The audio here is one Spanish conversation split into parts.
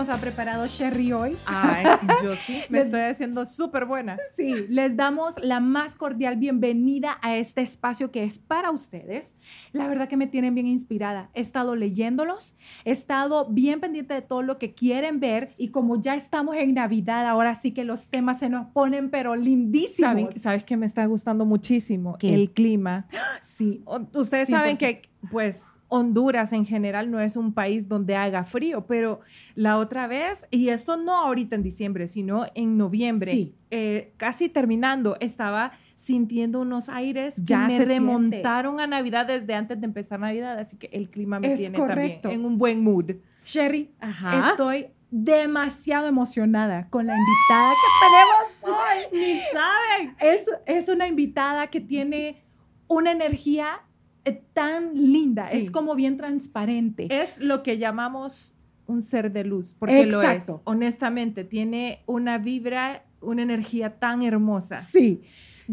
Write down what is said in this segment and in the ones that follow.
nos ha preparado Sherry hoy. Ay, yo sí, me estoy haciendo súper buena. Sí, les damos la más cordial bienvenida a este espacio que es para ustedes. La verdad que me tienen bien inspirada. He estado leyéndolos, he estado bien pendiente de todo lo que quieren ver y como ya estamos en Navidad, ahora sí que los temas se nos ponen pero lindísimos. ¿Saben, ¿Sabes que me está gustando muchísimo? ¿Qué? El clima. Sí, Ustedes saben 100%. que, pues, Honduras en general no es un país donde haga frío, pero la otra vez, y esto no ahorita en diciembre, sino en noviembre, Sí. eh, casi terminando, estaba sintiendo unos aires que Ya me se siente. remontaron a Navidad desde antes de empezar Navidad, así que el clima me Es tiene correcto. también en un buen mood. Sherry, Ajá. estoy demasiado emocionada con la invitada que tenemos hoy. Ni saben. Es, es una invitada que tiene una energía tan linda, Sí. es como bien transparente. Es lo que llamamos un ser de luz, porque lo es. Honestamente, tiene una vibra, una energía tan hermosa. Sí.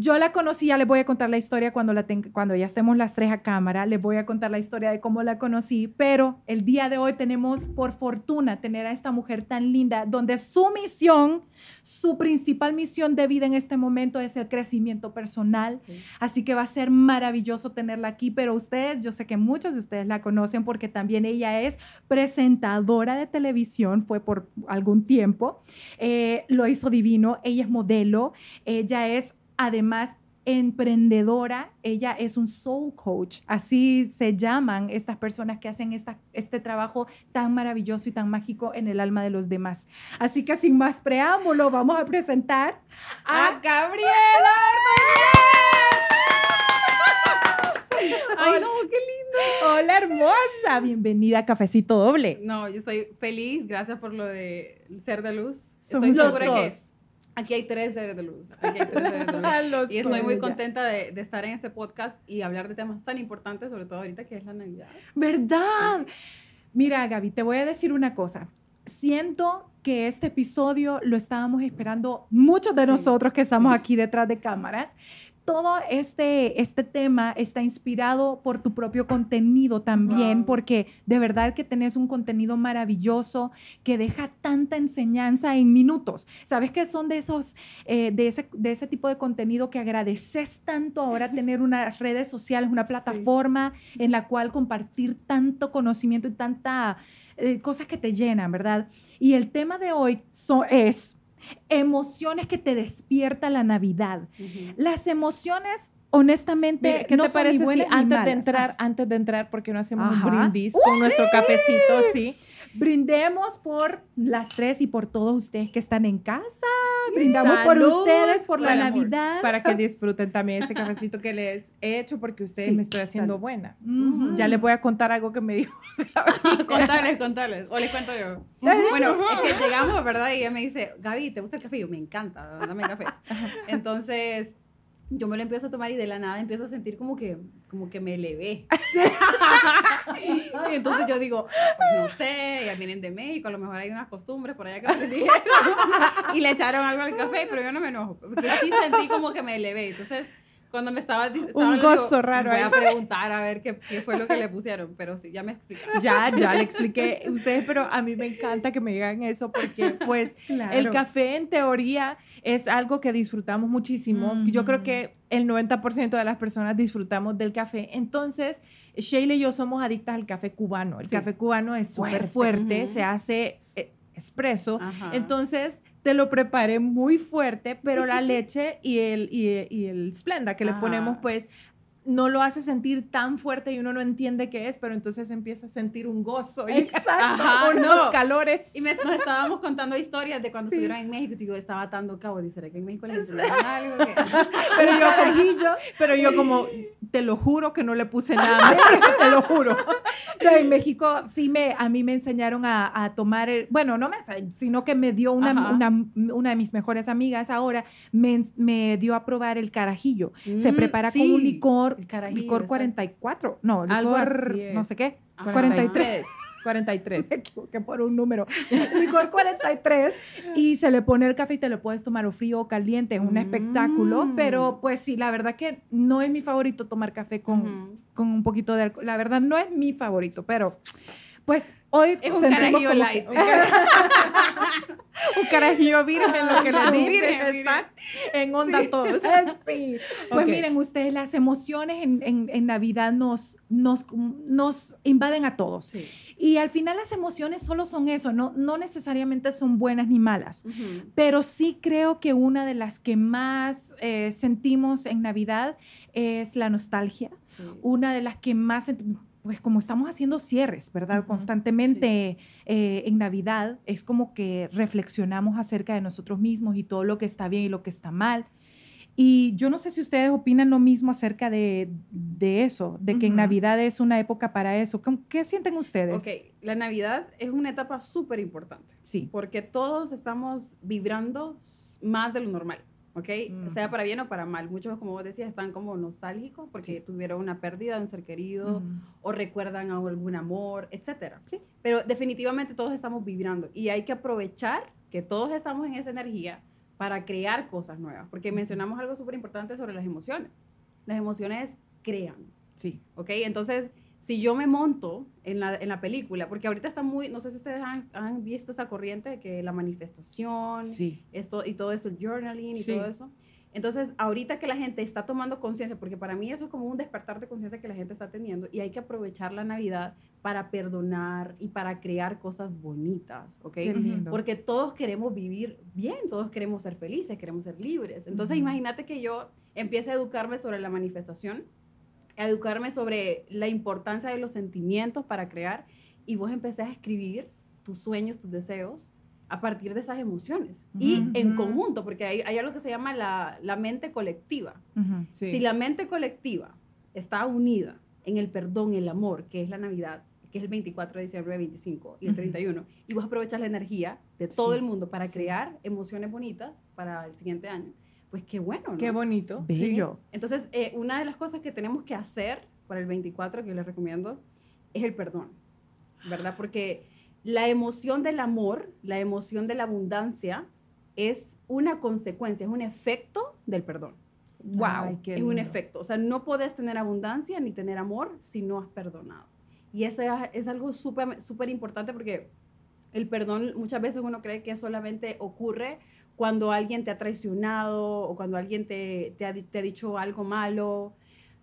Yo la conocí, ya les voy a contar la historia cuando, la ten- cuando ya estemos las tres a cámara, les voy a contar la historia de cómo la conocí, pero el día de hoy tenemos por fortuna tener a esta mujer tan linda, donde su misión, su principal misión de vida en este momento es el crecimiento personal, Así que va a ser maravilloso tenerla aquí, pero ustedes, yo sé que muchos de ustedes la conocen porque también ella es presentadora de televisión, fue por algún tiempo, Eh, lo hizo divino, ella es modelo, ella es además emprendedora, ella es un soul coach, así se llaman estas personas que hacen esta, este trabajo tan maravilloso y tan mágico en el alma de los demás. Así que sin más preámbulo, vamos a presentar a ¡A Gabriela! Ay, no, qué lindo. Hola hermosa, bienvenida a Cafecito Doble. No, yo estoy feliz. Gracias por lo de ser de luz. Somos estoy los segura que. Aquí hay tres seres de luz. Aquí hay tres seres de luz. Los Y estoy muy contenta de, de estar en este podcast y hablar de temas tan importantes, sobre todo ahorita que es la Navidad. ¿Verdad? Mira, Gaby, te voy a decir una cosa. Siento que este episodio lo estábamos esperando muchos de Sí, nosotros que estamos sí. aquí detrás de cámaras. Todo este, este tema está inspirado por tu propio contenido también, Wow. porque de verdad que tenés un contenido maravilloso que deja tanta enseñanza en minutos. ¿Sabes que son de esos, eh, de, ese, de ese tipo de contenido que agradeces tanto ahora tener unas redes sociales, una plataforma en la cual compartir tanto conocimiento y tanta eh, cosas que te llenan, ¿verdad? Y el tema de hoy so- es emociones que te despierta la Navidad. Las emociones, honestamente, Mira, ¿Qué no te parece si antes de entrar, antes de entrar, porque no hacemos Ajá. un brindis con nuestro cafecito, sí? Brindemos por las tres y por todos ustedes que están en casa. Brindamos por ustedes, por la amor. Navidad. Para que disfruten también este cafecito que les he hecho, porque ustedes Sí, me estoy haciendo salud. buena. Ya les voy a contar algo que me dijo. contarles, contarles. O les cuento yo. Bueno, es que llegamos, ¿verdad? Y ella me dice, Gaby, ¿te gusta el café? Y yo, me encanta, dame café. Entonces, yo me lo empiezo a tomar y de la nada empiezo a sentir como que, como que me elevé. y entonces yo digo, pues no sé, ya vienen de México, a lo mejor hay unas costumbres por allá que me dijeron. y le echaron algo al café, pero yo no me enojo, porque sí sentí como que me elevé. Entonces, cuando me estaba, estaba Un hablando, digo, gozo raro Voy a preguntar a ver qué, qué fue lo que le pusieron, pero sí, ya me explicaron. Ya, ya le expliqué ustedes, pero a mí me encanta que me digan eso porque, pues, Claro. el café en teoría es algo que disfrutamos muchísimo. Yo creo que el 90% de las personas disfrutamos del café. Entonces, Sheila y yo somos adictas al café cubano. El Sí. café cubano es súper Fuerte. se hace eh, espresso. Ajá. Entonces, te lo preparé muy fuerte, pero la leche y el, y, y el Splenda que le ponemos, pues, no lo hace sentir tan fuerte y uno no entiende qué es, pero entonces empieza a sentir un gozo y Exacto. Ajá, unos no. calores. Y me, nos estábamos contando historias de cuando Sí. estuvieron en México y yo estaba atando cabo. Dice, ¿será que en México les enseñaron algo? Que- Pero yo, pero yo como, te lo juro que no le puse nada, te lo juro. En México sí me, a mí me enseñaron a, a tomar, el- bueno, no me sino que me dio una, una, una de mis mejores amigas ahora, me, me dio a probar el carajillo. Se Mm, prepara sí, con un licor, licor exacto. 44, no, licor no sé qué, Ajá. 43. 43. Me equivoqué por un número. Licor 43 y se le pone el café y te lo puedes tomar o frío o caliente, es un espectáculo, Mm. pero pues sí, la verdad que no es mi favorito tomar café con, con un poquito de alcohol. La verdad no es mi favorito, pero pues hoy Es un carajillo light. que- un carajillo virgen, lo que le dicen, están en onda todos. Sí. Pues miren ustedes, las emociones en, en- en Navidad nos, nos, nos invaden a todos. Sí. Y al final las emociones solo son eso, no, no necesariamente son buenas ni malas. Pero sí creo que una de las que más eh, sentimos en Navidad es la nostalgia. Sí. Una de las que más, pues como estamos haciendo cierres, ¿verdad? Ujú, Constantemente eh, en Navidad es como que reflexionamos acerca de nosotros mismos y todo lo que está bien y lo que está mal. Y yo no sé si ustedes opinan lo mismo acerca de, de eso, de que en Ujú. Navidad es una época para eso. ¿Cómo- ¿Qué sienten ustedes? Ok, la Navidad es una etapa súper importante Sí. porque todos estamos vibrando más de lo normal, ¿ok? Mm. Sea para bien o para mal. Muchos, como vos decías, están como nostálgicos porque tuvieron una pérdida de un ser querido Ujú. o recuerdan a algún amor, etcétera. Sí. Pero definitivamente todos estamos vibrando y hay que aprovechar que todos estamos en esa energía para crear cosas nuevas, porque mencionamos algo súper importante sobre las emociones. Las emociones crean, Sí. ¿ok? Entonces, si yo me monto en la, en la película, porque ahorita está muy, no sé si ustedes han, han visto esta corriente de que la manifestación, Sí. esto y todo esto, el journaling y Sí. todo eso. Entonces, ahorita que la gente está tomando conciencia, porque para mí eso es como un despertar de conciencia que la gente está teniendo y hay que aprovechar la Navidad para perdonar y para crear cosas bonitas, ¿ok? Porque todos queremos vivir bien, todos queremos ser felices, queremos ser libres. Entonces, imagínate que yo empiece a educarme sobre la manifestación, a educarme sobre la importancia de los sentimientos para crear y vos empecés a escribir tus sueños, tus deseos a partir de esas emociones y en conjunto, porque hay, hay algo que se llama la, la mente colectiva. Sí. Si la mente colectiva está unida en el perdón, el amor, que es la Navidad, que es el 24 de diciembre, 25 y el Ujú. 31, y vos aprovechas la energía de todo Sí, el mundo para sí. crear emociones bonitas para el siguiente año, pues qué bueno, ¿no? Qué bonito. sí. Bello. Entonces, eh, una de las cosas que tenemos que hacer para el 24, que les recomiendo, es el perdón, ¿verdad? Porque la emoción del amor, la emoción de la abundancia, es una consecuencia, es un efecto del perdón. Wow. Ay, qué es un efecto. O sea, no puedes tener abundancia ni tener amor si no has perdonado. Y eso es, es algo súper súper importante porque el perdón muchas veces uno cree que solamente ocurre cuando alguien te ha traicionado o cuando alguien te, te ha, te ha dicho algo malo,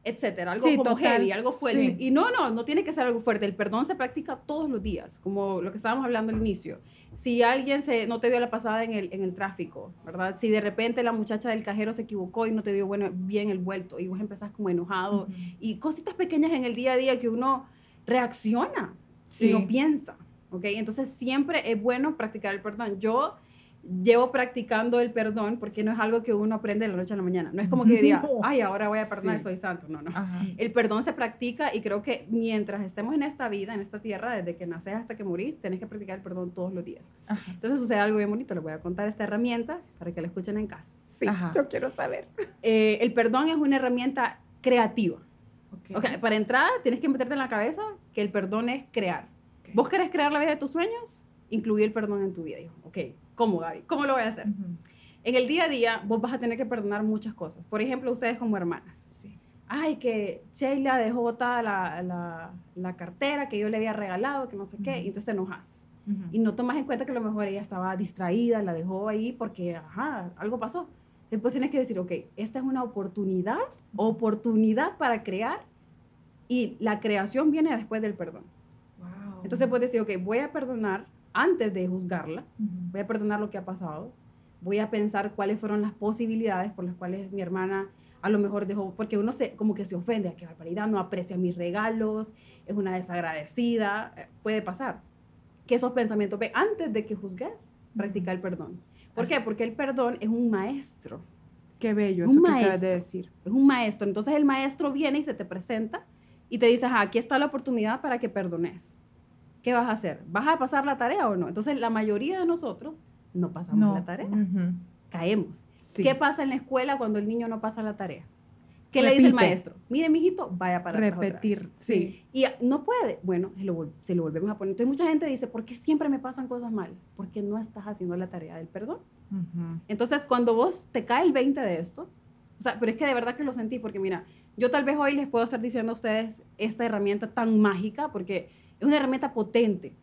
etcétera, algo Sí, como total. heavy, algo fuerte. Sí. Y no, no, no tiene que ser algo fuerte. El perdón se practica todos los días, como lo que estábamos hablando al inicio. Si alguien se, no te dio la pasada en el, en el tráfico, ¿verdad? Si de repente la muchacha del cajero se equivocó y no te dio bueno, bien el vuelto y vos empezás como enojado Ujú. y cositas pequeñas en el día a día que uno reacciona Sí. y no piensa, ¿ok? Entonces siempre es bueno practicar el perdón. Yo llevo practicando el perdón porque no es algo que uno aprende de la noche a la mañana. No es como que yo diga, ay, ahora voy a perdonar, Sí. soy santo. No, no. Ajá. El perdón se practica y creo que mientras estemos en esta vida, en esta tierra, desde que naces hasta que morís, tenés que practicar el perdón todos los días. Ajá. Entonces sucede algo bien bonito, les voy a contar esta herramienta para que la escuchen en casa. Sí, Ajá. yo quiero saber. Eh, el perdón es una herramienta creativa. Ok. Ok, para entrar tienes que meterte en la cabeza que el perdón es crear. Ok. ¿Vos querés crear la vida de tus sueños? Incluir el perdón en tu vida. Digo, ok, ¿cómo Gaby? ¿Cómo lo voy a hacer? Ujú. En el día a día vos vas a tener que perdonar muchas cosas. Por ejemplo, ustedes como hermanas. Sí. Ay, que Sheila dejó botada la, la- la cartera que yo le había regalado, que no sé qué, Ujú. y entonces te enojas. Ujú. Y no tomas en cuenta que a lo mejor ella estaba distraída, la dejó ahí porque, ajá, algo pasó. Después tienes que decir, ok, esta es una oportunidad, oportunidad para crear y la creación viene después del perdón. Wow. Entonces puedes decir, ok, voy a perdonar antes de juzgarla, Ujú. voy a perdonar lo que ha pasado, voy a pensar cuáles fueron las posibilidades por las cuales mi hermana a lo mejor dejó, porque uno se, como que se ofende, a qué barbaridad, no aprecia mis regalos, es una desagradecida, eh, puede pasar. Que esos pensamientos, ve, antes de que juzgues, practica el perdón. ¿Por qué? Porque el perdón es un maestro, Qué bello Un eso que acabas maestro. de decir. es un maestro. Entonces el maestro viene y se te presenta y te dice, ajá, aquí está la oportunidad para que perdones. ¿Qué vas a hacer? ¿Vas a pasar la tarea o no? Entonces la mayoría de nosotros no pasamos No. la tarea, Ujú. caemos. Sí. ¿Qué pasa en la escuela cuando el niño no pasa la tarea? ¿Qué le dice el Repite. maestro? Mire, mijito, vaya para atrás otra Repetir, vez. sí. Y no puede. Bueno, se lo, se lo volvemos a poner. Entonces, mucha gente dice, ¿por qué siempre me pasan cosas mal? Porque no estás haciendo la tarea del perdón. Ujú. Entonces, cuando vos te cae el 20 de esto, o sea, pero es que de verdad que lo sentí, porque mira, yo tal vez hoy les puedo estar diciendo a ustedes esta herramienta tan mágica, porque es una herramienta potente,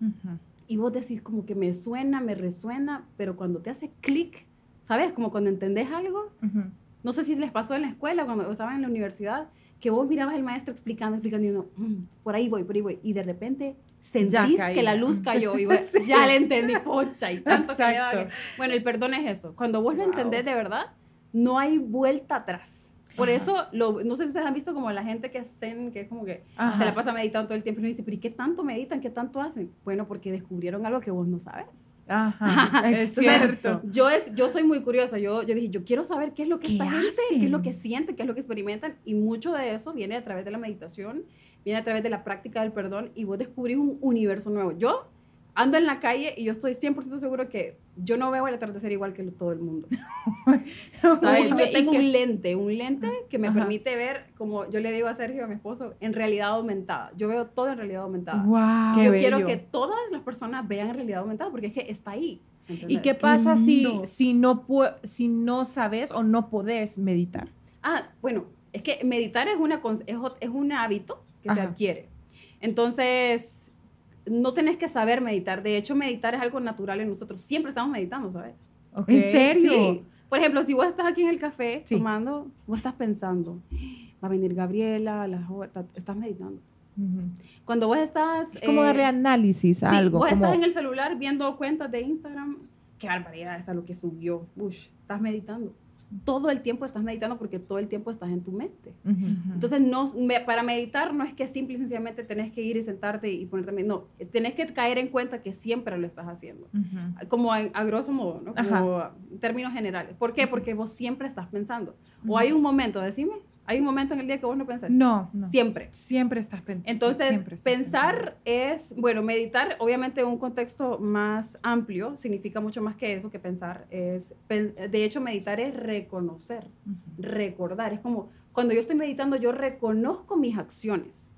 y vos decís como que me suena, me resuena, pero cuando te hace clic, ¿sabes? Como cuando entendés algo, no sé si les pasó en la escuela, cuando estaban en la universidad, que vos mirabas al maestro explicando, explicando, y uno, "Mm, por ahí voy, por ahí voy, y de repente sentís que la luz cayó, y vos, Sí. ya le entendí, pocha, y tanto que Bueno, el perdón es eso, cuando vos lo Wow. entendés de verdad, no hay vuelta atrás. Por eso, lo, no sé si ustedes han visto como la gente que zen, que es como que Ajá. se la pasa meditando todo el tiempo, y uno dice, pero ¿y qué tanto meditan? ¿Qué tanto hacen? Bueno, porque descubrieron algo que vos no sabes. Ajá, es Entonces, cierto. Yo, es, yo soy muy curiosa. Yo, yo dije, yo quiero saber qué es lo que ¿Qué esta gente, qué es lo hacen? que sienten, qué es lo que experimentan. Y mucho de eso viene a través de la meditación, viene a través de la práctica del perdón. Y vos descubrís un universo nuevo. Yo ando en la calle y yo estoy 100% seguro que yo no veo el atardecer igual que todo el mundo. ¿sabes? Yo ¿y tengo qué- un lente, un lente que me Ajá. permite ver, como yo le digo a Sergio, a mi esposo, en realidad aumentada. Yo veo todo en realidad aumentada. Wow. yo Qué quiero bello. que todas las personas vean en realidad aumentada porque es que está ahí. ¿Y ¿entendés? qué pasa si, lindo. si, no si no sabes o no podés meditar? Ah, bueno, es que meditar es, una, es, es un hábito que se Ajá. adquiere. Entonces, no tenés que saber meditar. De hecho, meditar es algo natural en nosotros. Siempre estamos meditando, ¿sabes? ¿ok? ¿En serio? Sí. Por ejemplo, si vos estás aquí en el café Sí. tomando, vos estás pensando, va a venir Gabriela, las horas", ta- estás meditando. Cuando vos estás... Es como eh, darle análisis a sí, algo. vos como- estás en el celular viendo cuentas de Instagram, qué barbaridad está lo que subió. Ush, estás meditando. Todo el tiempo estás meditando porque todo el tiempo estás en tu mente. Entonces, no, me- para meditar no es que simple y sencillamente tenés que ir y sentarte y ponerte... No, tenés que caer en cuenta que siempre lo estás haciendo. Como a, a grosso modo, ¿no? Como en términos generales. ¿Por qué? Porque vos siempre estás pensando. O hay un momento, decime, hay un momento en el día que vos no pensás. No, no. Siempre. Siempre estás pensando. Entonces, pensar es, bueno, meditar, obviamente en un contexto más amplio, significa mucho más que eso, que pensar. Es, de hecho, meditar es reconocer, recordar. Es como, cuando yo estoy meditando, yo reconozco mis acciones.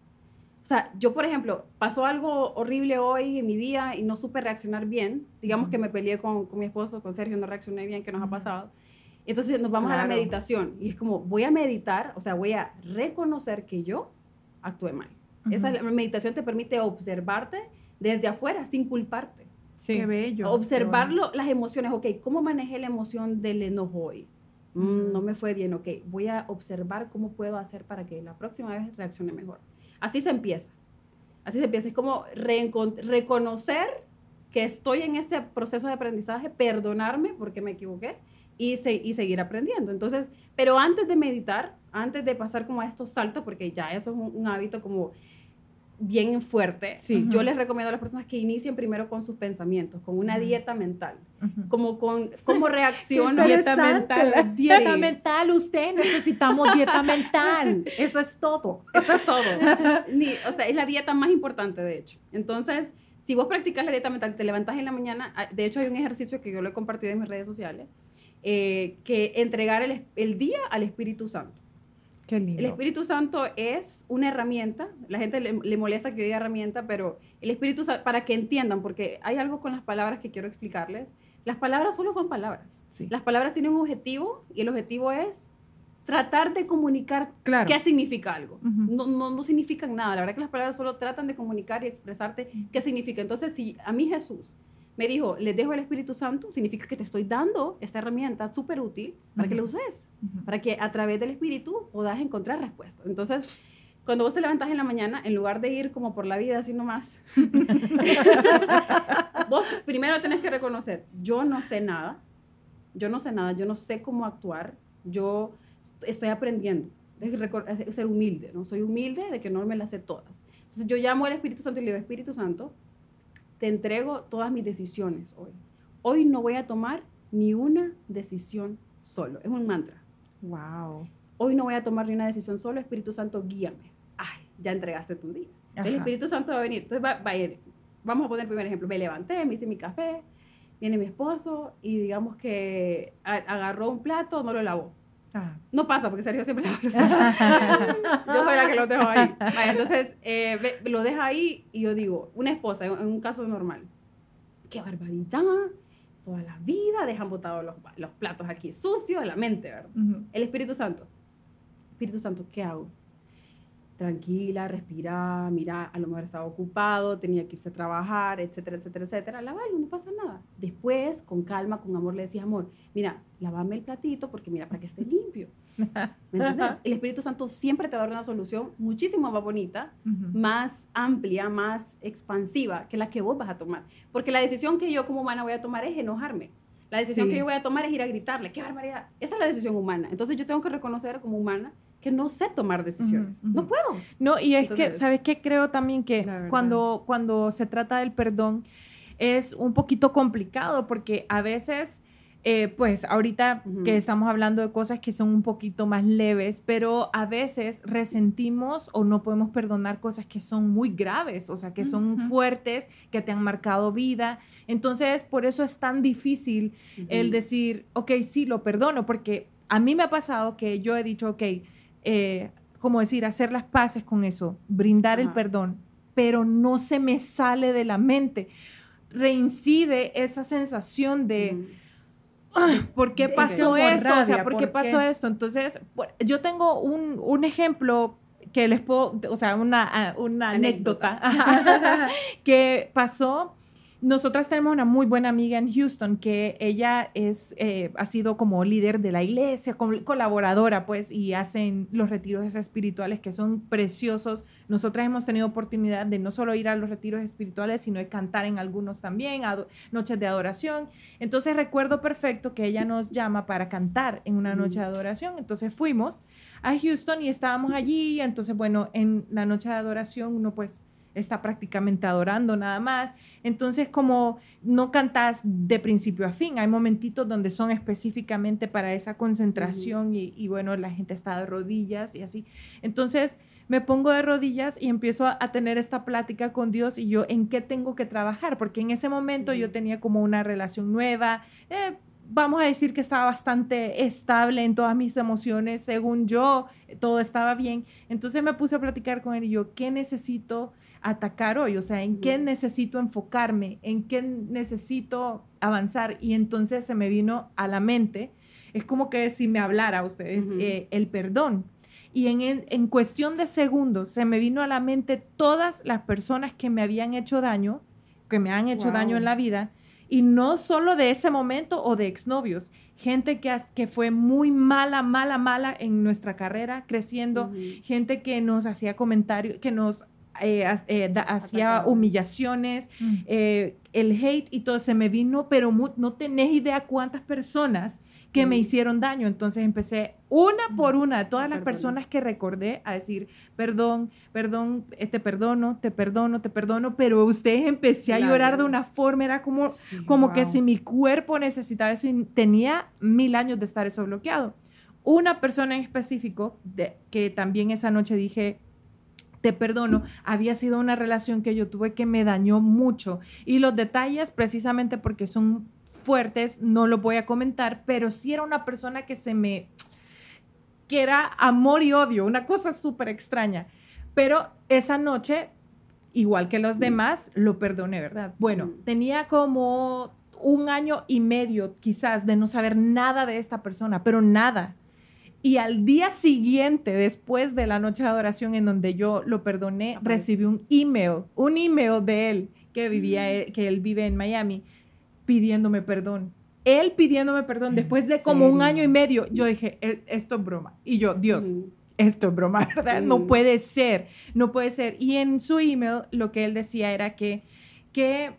O sea, yo, por ejemplo, pasó algo horrible hoy en mi día y no supe reaccionar bien. Digamos que me peleé con, con mi esposo, con Sergio, no reaccioné bien, ¿qué nos ha pasado? Entonces nos vamos a la meditación y es como, voy a meditar, o sea, voy a reconocer que yo actué mal. Esa la meditación te permite observarte desde afuera sin culparte. Sí. Qué bello. Observarlo, las emociones, ok, ¿cómo manejé la emoción del enojo hoy? Mm, no me fue bien, ok, voy a observar cómo puedo hacer para que la próxima vez reaccione mejor. Así se empieza. Así se empieza. Es como reconocer que estoy en este proceso de aprendizaje, perdonarme porque me equivoqué y, se- y seguir aprendiendo. Entonces, pero antes de meditar, antes de pasar como a estos saltos, porque ya eso es un, un hábito como bien fuerte, Sí. yo les recomiendo a las personas que inicien primero con sus pensamientos, con una dieta mental, como con cómo reacciono. Dieta mental. Dieta Sí. mental, usted necesitamos dieta mental. Eso es todo. Eso es todo. Ni- o sea, es la dieta más importante, de hecho. Entonces, si vos practicas la dieta mental, te levantas en la mañana, ah, de hecho hay un ejercicio que yo lo he compartido en mis redes sociales, eh, que entregar el, el día al Espíritu Santo. Qué lindo. El Espíritu Santo es una herramienta, la gente le, le molesta que yo diga herramienta, pero el Espíritu Santo, para que entiendan, porque hay algo con las palabras que quiero explicarles, las palabras solo son palabras. Sí. Las palabras tienen un objetivo y el objetivo es tratar de comunicar Claro. qué significa algo. No, no, no significan nada. La verdad que las palabras solo tratan de comunicar y expresarte qué significa. Entonces, si a mí Jesús me dijo, les dejo el Espíritu Santo, significa que te estoy dando esta herramienta súper útil para que la uses, Ujú. para que a través del Espíritu puedas encontrar respuestas. Entonces, cuando vos te levantas en la mañana, en lugar de ir como por la vida así nomás, vos primero tenés que reconocer, yo no sé nada, yo no sé nada, yo no sé cómo actuar, yo estoy aprendiendo. Es ser humilde, ¿no? Soy humilde de que no me las sé todas. Entonces yo llamo al Espíritu Santo y le digo, Espíritu Santo, te entrego todas mis decisiones hoy. Hoy no voy a tomar ni una decisión solo. Es un mantra. Wow. Hoy no voy a tomar ni una decisión solo. Espíritu Santo, guíame. Ay, ya entregaste tu día. El. Espíritu Santo va a venir. Entonces va, va a ir. Vamos a poner el primer ejemplo. Me levanté, me hice mi café, viene mi esposo y digamos que agarró un plato, no lo lavó. No pasa, porque Sergio siempre la Yo soy la que lo dejo ahí. entonces, eh, lo deja ahí y yo digo, una esposa, en, un caso normal, qué barbaridad, toda la vida dejan botados los, los platos aquí sucios en la mente, ¿verdad? El Espíritu Santo. Espíritu Santo, ¿qué hago? tranquila, respira, mira, a lo mejor estaba ocupado, tenía que irse a trabajar, etcétera, etcétera, etcétera, lávalo, no pasa nada. Después, con calma, con amor, le decías, amor, mira, lávame el platito porque mira, para que esté limpio. ¿Me entiendes? El Espíritu Santo siempre te va a dar una solución muchísimo más bonita, más amplia, más expansiva que la que vos vas a tomar. Porque la decisión que yo como humana voy a tomar es enojarme. La decisión que yo voy a tomar es ir a gritarle, qué barbaridad. Esa es la decisión humana. Entonces yo tengo que reconocer como humana que no sé tomar decisiones. No puedo. No, y es que, ¿sabes qué? Creo también que cuando, cuando se trata del perdón es un poquito complicado porque a veces... Eh, pues ahorita que estamos hablando de cosas que son un poquito más leves, pero a veces resentimos o no podemos perdonar cosas que son muy graves, o sea, que son fuertes, que te han marcado vida. Entonces, por eso es tan difícil el decir, ok, sí, lo perdono, porque a mí me ha pasado que yo he dicho, ok, eh, como decir, hacer las paces con eso, brindar el perdón, pero no se me sale de la mente. Reincide esa sensación de, ¿por qué pasó esto? o sea, ¿por, qué pasó esto? Entonces, yo tengo un, ejemplo que les puedo, o sea, una, una anécdota, que pasó nosotras tenemos una muy buena amiga en Houston que ella es, eh, ha sido como líder de la iglesia, colaboradora, pues, y hacen los retiros espirituales que son preciosos. Nosotras hemos tenido oportunidad de no solo ir a los retiros espirituales, sino de cantar en algunos también, noches de adoración. Entonces recuerdo perfecto que ella nos llama para cantar en una noche de adoración. Entonces fuimos a Houston y estábamos allí. Entonces, bueno, en la noche de adoración uno pues está prácticamente adorando nada más. Entonces, como no cantas de principio a fin, hay momentitos donde son específicamente para esa concentración y, bueno, la gente está de rodillas y así. Entonces, me pongo de rodillas y empiezo a, tener esta plática con Dios y yo en qué tengo que trabajar, porque en ese momento yo tenía como una relación nueva. Eh, vamos a decir que estaba bastante estable en todas mis emociones, según yo, todo estaba bien. Entonces me puse a platicar con él y yo, ¿qué necesito atacar hoy, o sea, en qué necesito enfocarme, en qué necesito avanzar. Y entonces se me vino a la mente, es como que si me hablara a ustedes, eh, el perdón. Y en, en, cuestión de segundos se me vino a la mente todas las personas que me habían hecho daño, que me han hecho daño en la vida, y no solo de ese momento o de exnovios, gente que, que fue muy mala, mala, mala en nuestra carrera, creciendo, gente que nos hacía comentarios, que nos eh, eh, hacía humillaciones, mm. eh, el hate y todo se me vino, pero no tenés idea cuántas personas que me mm. hicieron daño. Entonces empecé una mm. por una de todas las personas que recordé a decir, perdón, perdón, te perdono, te perdono, te perdono, pero usted empecé a llorar de una forma, era como, como que si mi cuerpo necesitaba eso y tenía mil años de estar eso bloqueado. Una persona en específico, de, que también esa noche dije, te perdono, había sido una relación que yo tuve que me dañó mucho. Y los detalles, precisamente porque son fuertes, no los voy a comentar, pero sí era una persona que se me, que era amor y odio, una cosa súper extraña. Pero esa noche, igual que los demás, lo perdoné, ¿verdad? Bueno, tenía como un año y medio quizás de no saber nada de esta persona, pero nada. Y al día siguiente, después de la noche de adoración en donde yo lo perdoné, recibí un email, un email de él que vivía, mm. que él vive en Miami, pidiéndome perdón. Él pidiéndome perdón después de como un año y medio. Yo dije, e, esto es broma. Y yo, Dios, esto es broma, ¿verdad? No puede ser, no puede ser. Y en su email lo que él decía era que, que,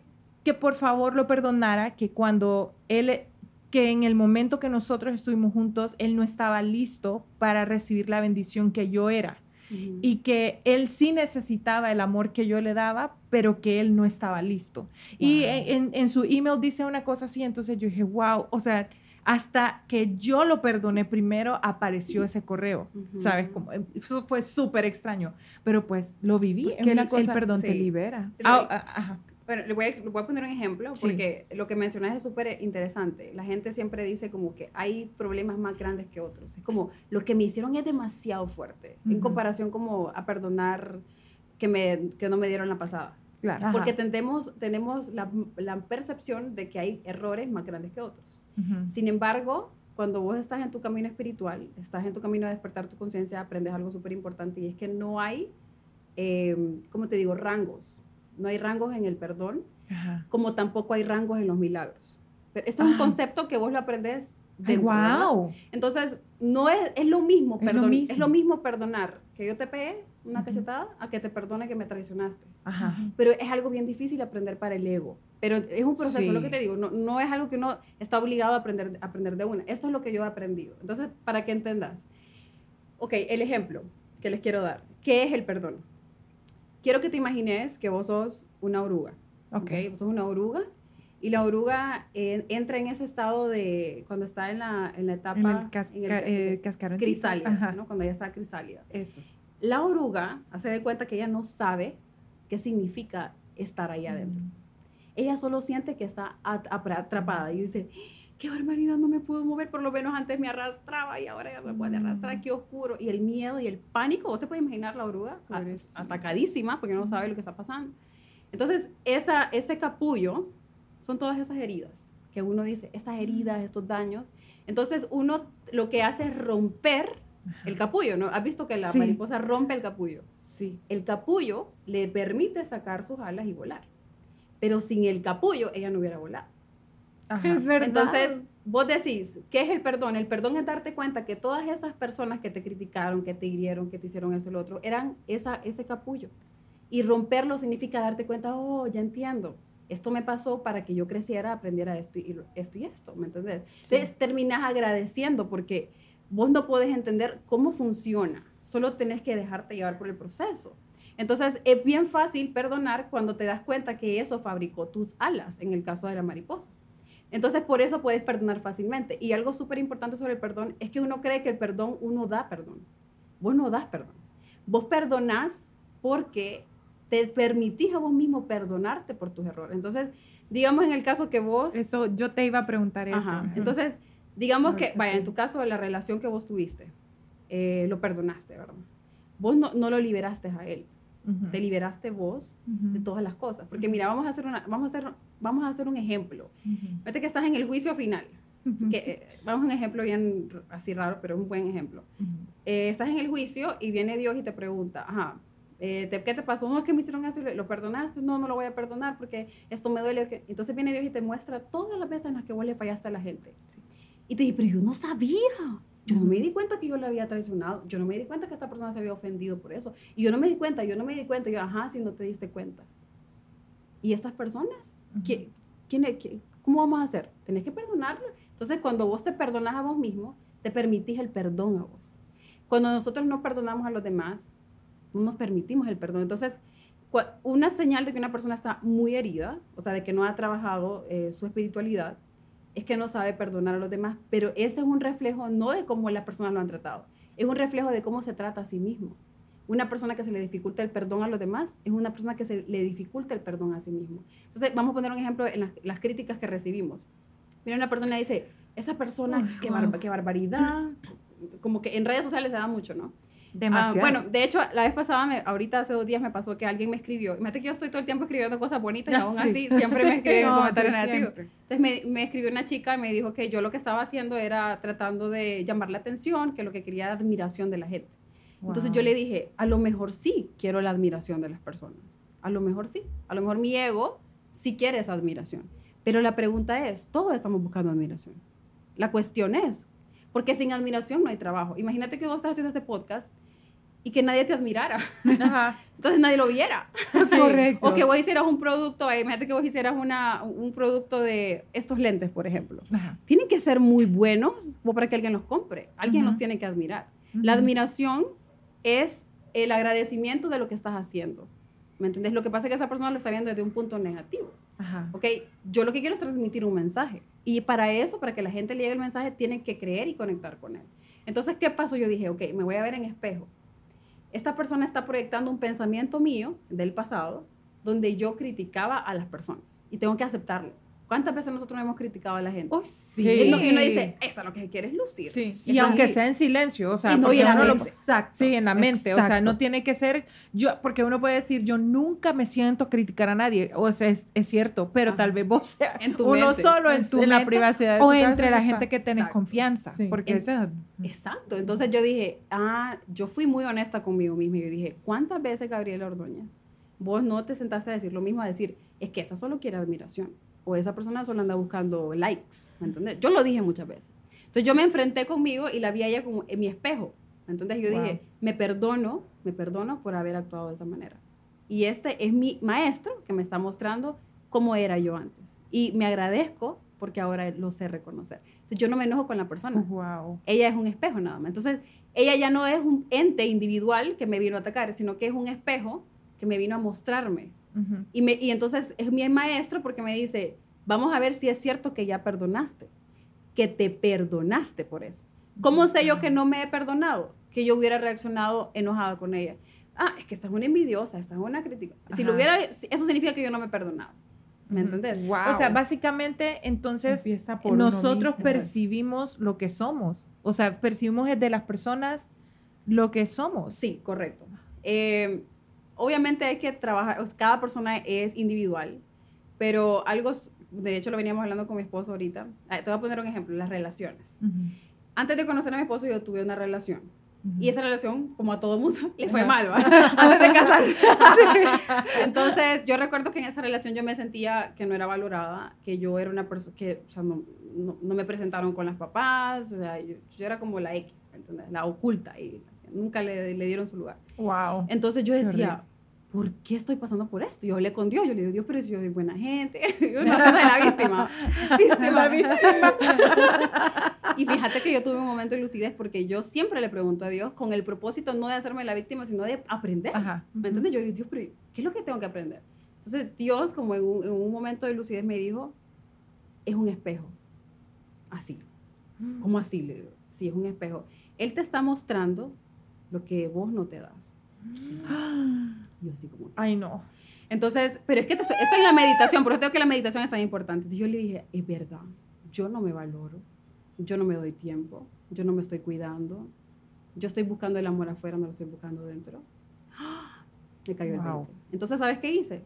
que por favor lo perdonara, que cuando él que en el momento que nosotros estuvimos juntos, él no estaba listo para recibir la bendición que yo era. Y que él sí necesitaba el amor que yo le daba, pero que él no estaba listo. Y en, su email dice una cosa así, entonces yo dije, wow, o sea, hasta que yo lo perdoné primero, apareció ese correo, ¿sabes? Como, eso fue súper extraño, pero pues lo viví. Que el, perdón te libera. Ah, ah, Bueno, le voy a, le voy a poner un ejemplo porque lo que mencionas es súper interesante. La gente siempre dice como que hay problemas más grandes que otros. Es como lo que me hicieron es demasiado fuerte en comparación como a perdonar que, me, que no me dieron la pasada. Claro. Porque tendemos, tenemos la, la, percepción de que hay errores más grandes que otros. Sin embargo, cuando vos estás en tu camino espiritual, estás en tu camino de despertar tu conciencia, aprendes algo súper importante y es que no hay, eh, ¿cómo te digo?, rangos no hay rangos en el perdón, como tampoco hay rangos en los milagros. Pero esto es un concepto que vos lo aprendes de wow. Entonces, no es, es lo mismo, es lo mismo. es lo mismo perdonar que yo te pegué una cachetada a que te perdone que me traicionaste. Pero es algo bien difícil aprender para el ego. Pero es un proceso, lo que te digo, no, no, es algo que uno está obligado a aprender, a aprender de una. Esto es lo que yo he aprendido. Entonces, para que entendas. Ok, el ejemplo que les quiero dar. ¿Qué es el perdón? Quiero que te imagines que vos sos una oruga. Ok. Vos sos una oruga y la oruga entra en ese estado de cuando está en la, en la etapa en el, eh, crisálida, ¿no? cuando ya está crisálida. Eso. La oruga hace de cuenta que ella no sabe qué significa estar ahí adentro. Mm. Ella solo siente que está atrapada y dice, qué barbaridad, no me puedo mover, por lo menos antes me arrastraba y ahora ya me puede arrastrar, qué oscuro. Y el miedo y el pánico, vos te puedes imaginar la oruga atacadísima porque no sabe lo que está pasando. Entonces, esa, ese capullo son todas esas heridas que uno dice, estas heridas, estos daños. Entonces, uno lo que hace es romper el capullo, ¿no? ¿Has visto que la mariposa rompe el capullo? Sí. El capullo le permite sacar sus alas y volar. Pero sin el capullo, ella no hubiera volado. Es verdad. Entonces, vos decís, ¿qué es el perdón? El perdón es darte cuenta que todas esas personas que te criticaron, que te hirieron, que te hicieron eso y lo otro, eran esa, ese capullo. Y romperlo significa darte cuenta, oh, ya entiendo. Esto me pasó para que yo creciera, aprendiera esto y esto y esto, ¿me entiendes? Entonces terminas agradeciendo porque vos no puedes entender cómo funciona, solo tenés que dejarte llevar por el proceso. Entonces es bien fácil perdonar cuando te das cuenta que eso fabricó tus alas, en el caso de la mariposa. Entonces, por eso puedes perdonar fácilmente. Y algo súper importante sobre el perdón es que uno cree que el perdón, uno da perdón. Vos no das perdón. Vos perdonás porque te permitís a vos mismo perdonarte por tus errores. Entonces, digamos en el caso que vos... Eso, yo te iba a preguntar eso. Entonces, digamos que, vaya, en tu caso, la relación que vos tuviste, eh, lo perdonaste, ¿verdad? Vos no, no lo liberaste a él te liberaste vos de todas las cosas. Porque mira, vamos a hacer, una, vamos a hacer, vamos a hacer un ejemplo. Fíjate que estás en el juicio final. que, eh, vamos a un ejemplo bien así raro, pero un buen ejemplo. Eh, estás en el juicio y viene Dios y te pregunta, ajá, eh, ¿qué te pasó? No, es que me hicieron esto, ¿lo perdonaste? No, no lo voy a perdonar porque esto me duele. Entonces viene Dios y te muestra todas las veces en las que vos le fallaste a la gente. Y te dice, pero yo no sabía. Yo no me di cuenta que yo le había traicionado, yo no me di cuenta que esta persona se había ofendido por eso. Y yo no me di cuenta, yo no me di cuenta, yo, ajá, si no te diste cuenta. ¿Y estas personas? ¿Qué, quién, cómo vamos a hacer? Tenés que perdonarle. Entonces, cuando vos te perdonas a vos mismo, te permitís el perdón a vos. Cuando nosotros no perdonamos a los demás, no nos permitimos el perdón. Entonces, una señal de que una persona está muy herida, o sea, de que no ha trabajado eh, su espiritualidad, es que no sabe perdonar a los demás, pero ese es un reflejo no de cómo las personas lo han tratado, es un reflejo de cómo se trata a sí mismo. Una persona que se le dificulta el perdón a los demás es una persona que se le dificulta el perdón a sí mismo. Entonces, vamos a poner un ejemplo en las, críticas que recibimos. Mira, una persona dice, esa persona, qué, qué barbaridad, como que en redes sociales se da mucho, ¿no? Demasiado. bueno, de hecho, la vez pasada, me, ahorita hace dos días me pasó que alguien me escribió. Imagínate que yo estoy todo el tiempo escribiendo cosas bonitas y aún así siempre me escriben comentarios negativos. Entonces me, me, escribió una chica y me dijo que yo lo que estaba haciendo era tratando de llamar la atención, que lo que quería era admiración de la gente. Entonces yo le dije, a lo mejor sí quiero la admiración de las personas. A lo mejor sí. A lo mejor mi ego sí quiere esa admiración. Pero la pregunta es, todos estamos buscando admiración. La cuestión es, porque sin admiración no hay trabajo. Imagínate que vos estás haciendo este podcast y que nadie te admirara. Entonces nadie lo viera. Correcto. O que vos hicieras un producto, imagínate que vos hicieras una, un producto de estos lentes, por ejemplo. Tienen que ser muy buenos para que alguien los compre. Alguien los tiene que admirar. La admiración es el agradecimiento de lo que estás haciendo. ¿Me entiendes? Lo que pasa es que esa persona lo está viendo desde un punto negativo. Ajá. ¿Ok? Yo lo que quiero es transmitir un mensaje. Y para eso, para que la gente le llegue el mensaje, tienen que creer y conectar con él. Entonces, ¿qué pasó? Yo dije, ok, me voy a ver en espejo esta persona está proyectando un pensamiento mío del pasado donde yo criticaba a las personas y tengo que aceptarlo. ¿Cuántas veces nosotros hemos criticado a la gente? Oh, sí. Y uno dice, esta lo que quiere es lucir. Sí. Y aunque sea en silencio, o sea, y no, porque en la uno lo- mente. Exacto. Sí, en la mente, o sea, Exacto. no tiene que ser yo, porque uno puede decir, yo nunca me siento a criticar a nadie, o sea, es, es cierto, pero Ajá. tal vez vos sea En tu uno mente. solo en, En tu en la mente privacidad de o entre la eso gente que tenés Exacto. confianza. Sí. Porque En- esa- Exacto. Entonces yo dije, ah, yo fui muy honesta conmigo misma. y Yo dije, ¿cuántas veces, Gabriela Ordóñez, vos no te sentaste a decir lo mismo, a decir, es que esa solo quiere admiración? O esa persona solo anda buscando likes, ¿me entiendes? Yo lo dije muchas veces. Entonces yo me enfrenté conmigo y la vi a ella como en mi espejo. Entonces yo Wow. dije, me perdono, me perdono por haber actuado de esa manera. Y este es mi maestro que me está mostrando cómo era yo antes. Y me agradezco porque ahora lo sé reconocer. Entonces yo no me enojo con la persona Wow. ella es un espejo nada más. Entonces, ella ya no es un ente individual que me vino a atacar, sino que es un espejo que me vino a mostrarme. Ujú. Y, me, y entonces es mi maestro porque me dice, vamos a ver si es cierto que ya perdonaste, que te perdonaste por eso. ¿Cómo sé yo que no me he perdonado? Que yo hubiera reaccionado enojada con ella. Ah, es que esta es una envidiosa, esta es una crítica. Si lo hubiera, eso significa que yo no me he perdonado. ¿Me Ujú. entendés? O sea, básicamente, entonces, nosotros mismo. percibimos lo que somos. O sea, percibimos de las personas lo que somos. Sí, correcto. Eh, obviamente hay que trabajar, cada persona es individual, pero algo, de hecho lo veníamos hablando con mi esposo ahorita, Ah, te voy a poner un ejemplo, las relaciones. Antes de conocer a mi esposo yo tuve una relación y esa relación, como a todo mundo, le fue mal, ¿va? antes de casarse. Entonces yo recuerdo que en esa relación yo me sentía que no era valorada, que yo era una persona que, o sea, no, no, no me presentaron con las papás, o sea, yo, yo era como la X, ¿me entiendes? La oculta y nunca le, le dieron su lugar. Wow. Entonces yo decía, ¿por qué estoy pasando por esto? Yo hablé con Dios, yo le digo, Dios, pero si yo soy buena gente. Yo no soy la víctima. víctima. y fíjate que yo tuve un momento de lucidez porque yo siempre le pregunto a Dios con el propósito no de hacerme la víctima, sino de aprender. Ajá. ¿Me entiendes? Yo digo, Dios, pero ¿qué es lo que tengo que aprender? Entonces Dios, como en un, en un momento de lucidez, me dijo, es un espejo. Así. ¿Cómo así? Le digo, sí, es un espejo. Él te está mostrando lo que vos no te das. Y yo así como... Ay, no. Entonces, pero es que estoy, estoy en la meditación, por eso tengo que la meditación es tan importante. Entonces yo le dije, es verdad, yo no me valoro, yo no me doy tiempo, yo no me estoy cuidando, yo estoy buscando el amor afuera, no lo estoy buscando dentro. Me cayó el Wow. 20. Entonces, ¿sabes qué hice?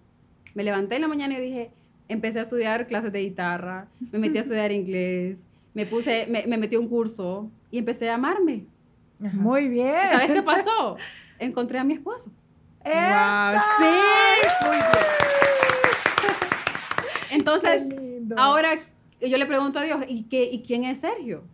Me levanté en la mañana y dije, empecé a estudiar clases de guitarra, me metí a estudiar inglés, me puse, me, me metí a un curso y empecé a amarme. Ajá. Muy bien. ¿Sabes qué pasó? Encontré a mi esposo. Wow, sí, muy Entonces, Qué lindo. Ahora yo le pregunto a Dios, ¿y, qué, ¿y quién es Sergio?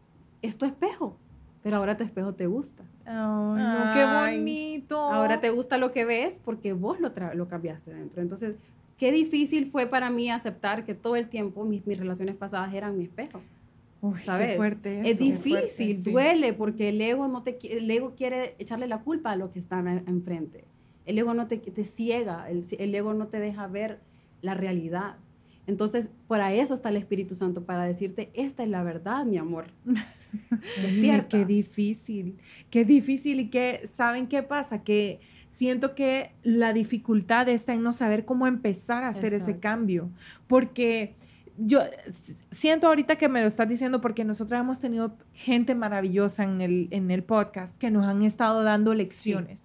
Es tu espejo, pero ahora tu espejo te gusta. No, qué bonito. Ahora te gusta lo que ves porque vos lo, lo cambiaste dentro. Entonces, qué difícil fue para mí aceptar que todo el tiempo mis, mis relaciones pasadas eran mi espejo. Uy, ¿sabes? qué fuerte es eso. difícil, sí. duele porque el ego, no te, el ego quiere echarle la culpa a lo que están a- enfrente. El ego no te, te ciega, el, el ego no te deja ver la realidad. Entonces, para eso está el Espíritu Santo, para decirte, esta es la verdad, mi amor. Ay, Despierta. Qué difícil, qué difícil y que, ¿saben qué pasa? Que siento que la dificultad está en no saber cómo empezar a hacer ese cambio, porque yo siento ahorita que me lo estás diciendo porque nosotros hemos tenido gente maravillosa en el, en el podcast que nos han estado dando lecciones,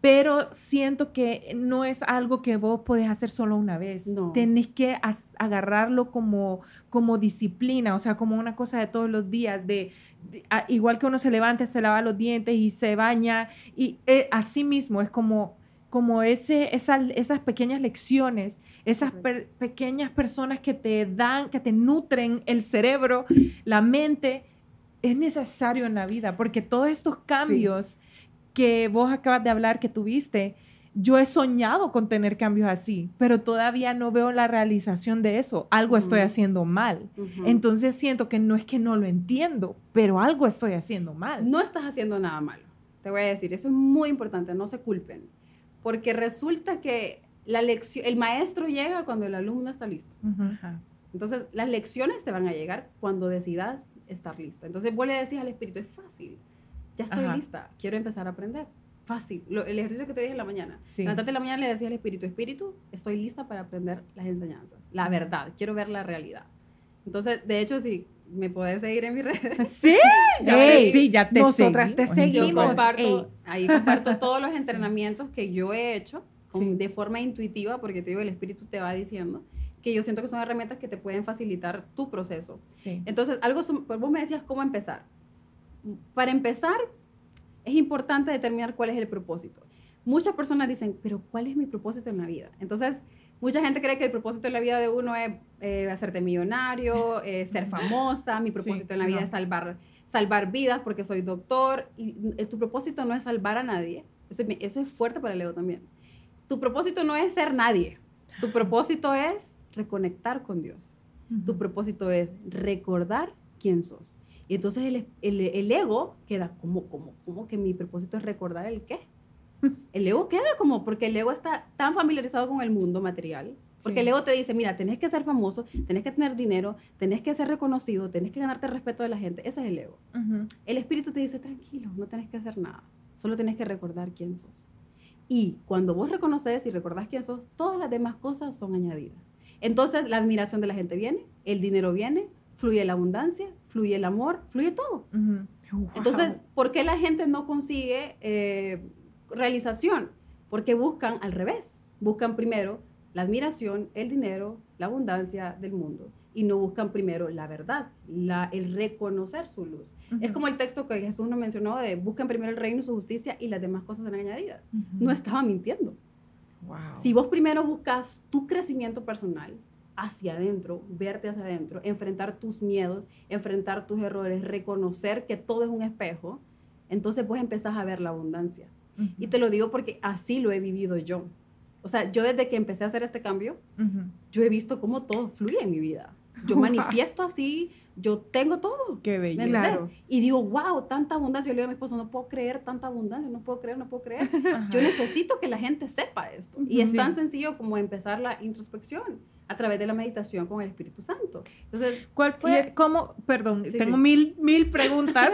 pero siento que no es algo que vos podés hacer solo una vez. No. Tenés que agarrarlo como, como disciplina, o sea, como una cosa de todos los días, de, de- a- igual que uno se levanta, se lava los dientes y se baña, y eh, así mismo es como, como ese, esa- esas pequeñas lecciones, esas per- pequeñas personas que te dan, que te nutren el cerebro, la mente, es necesario en la vida, porque todos estos cambios que vos acabas de hablar que tuviste, yo he soñado con tener cambios así, pero todavía no veo la realización de eso. Algo estoy haciendo mal. Entonces siento que no es que no lo entiendo, pero algo estoy haciendo mal. no estás haciendo nada malo. Te voy a decir, eso es muy importante, no se culpen. Porque resulta que la lección, el maestro llega cuando el alumno está listo. Ujú. Ajá. Entonces, las lecciones te van a llegar cuando decidas estar lista. Entonces, vos le decís al espíritu, es fácil, ya estoy Ajá. lista, quiero empezar a aprender. fácil. el ejercicio que te dije en la mañana. Sí. Levantate en la mañana le decía al espíritu, espíritu, estoy lista para aprender las enseñanzas, la verdad, quiero ver la realidad. Entonces, de hecho, si me puedes seguir en mis redes. Sí, ya, sí, ya te Nosotras te seguimos. Yo comparto, ahí comparto todos los entrenamientos que yo he hecho de forma intuitiva, porque te digo, el espíritu te va diciendo que yo siento que son herramientas que te pueden facilitar tu proceso. Sí. Entonces, algo, pues vos me decías cómo empezar. Para empezar, es importante determinar cuál es el propósito. Muchas personas dicen, pero ¿cuál es mi propósito en la vida? Entonces, mucha gente cree que el propósito en la vida de uno es eh, hacerte millonario, eh, ser famosa, mi propósito en la vida es salvar, salvar vidas porque soy doctor, y eh, tu propósito no es salvar a nadie. Eso, eso es fuerte para el ego también. Tu propósito no es ser nadie. Tu propósito es reconectar con Dios. Tu propósito es recordar quién sos. Y entonces el, el, el ego queda como, como, como que mi propósito es recordar el qué. El ego queda como, porque el ego está tan familiarizado con el mundo material, porque el ego te dice, mira, tenés que ser famoso, tenés que tener dinero, tenés que ser reconocido, tenés que ganarte el respeto de la gente. Ese es el ego. El espíritu te dice, tranquilo, no tenés que hacer nada, solo tenés que recordar quién sos. Y cuando vos reconoces y recordás quién sos, todas las demás cosas son añadidas. Entonces la admiración de la gente viene, el dinero viene, fluye la abundancia, fluye el amor, fluye todo. Entonces, ¿por qué la gente no consigue eh, realización? Porque buscan al revés. Buscan primero la admiración, el dinero, la abundancia del mundo y no buscan primero la verdad, la, el reconocer su luz. Es como el texto que Jesús nos mencionó de buscan primero el reino y su justicia y las demás cosas serán añadidas. No estaba mintiendo. Si vos primero buscas tu crecimiento personal, hacia adentro, verte hacia adentro, enfrentar tus miedos, enfrentar tus errores, reconocer que todo es un espejo, entonces vos empezás a ver la abundancia. Y te lo digo porque así lo he vivido yo. O sea, yo desde que empecé a hacer este cambio, yo he visto cómo todo fluye en mi vida. Yo manifiesto así, yo tengo todo. Qué bello. Y digo, wow, tanta abundancia. Yo le digo a mi esposo, no puedo creer tanta abundancia, no puedo creer, no puedo creer. Yo necesito que la gente sepa esto. Y es tan sencillo como empezar la introspección a través de la meditación con el Espíritu Santo. Entonces, ¿cuál fue? ¿Cómo? Perdón, tengo mil, mil preguntas.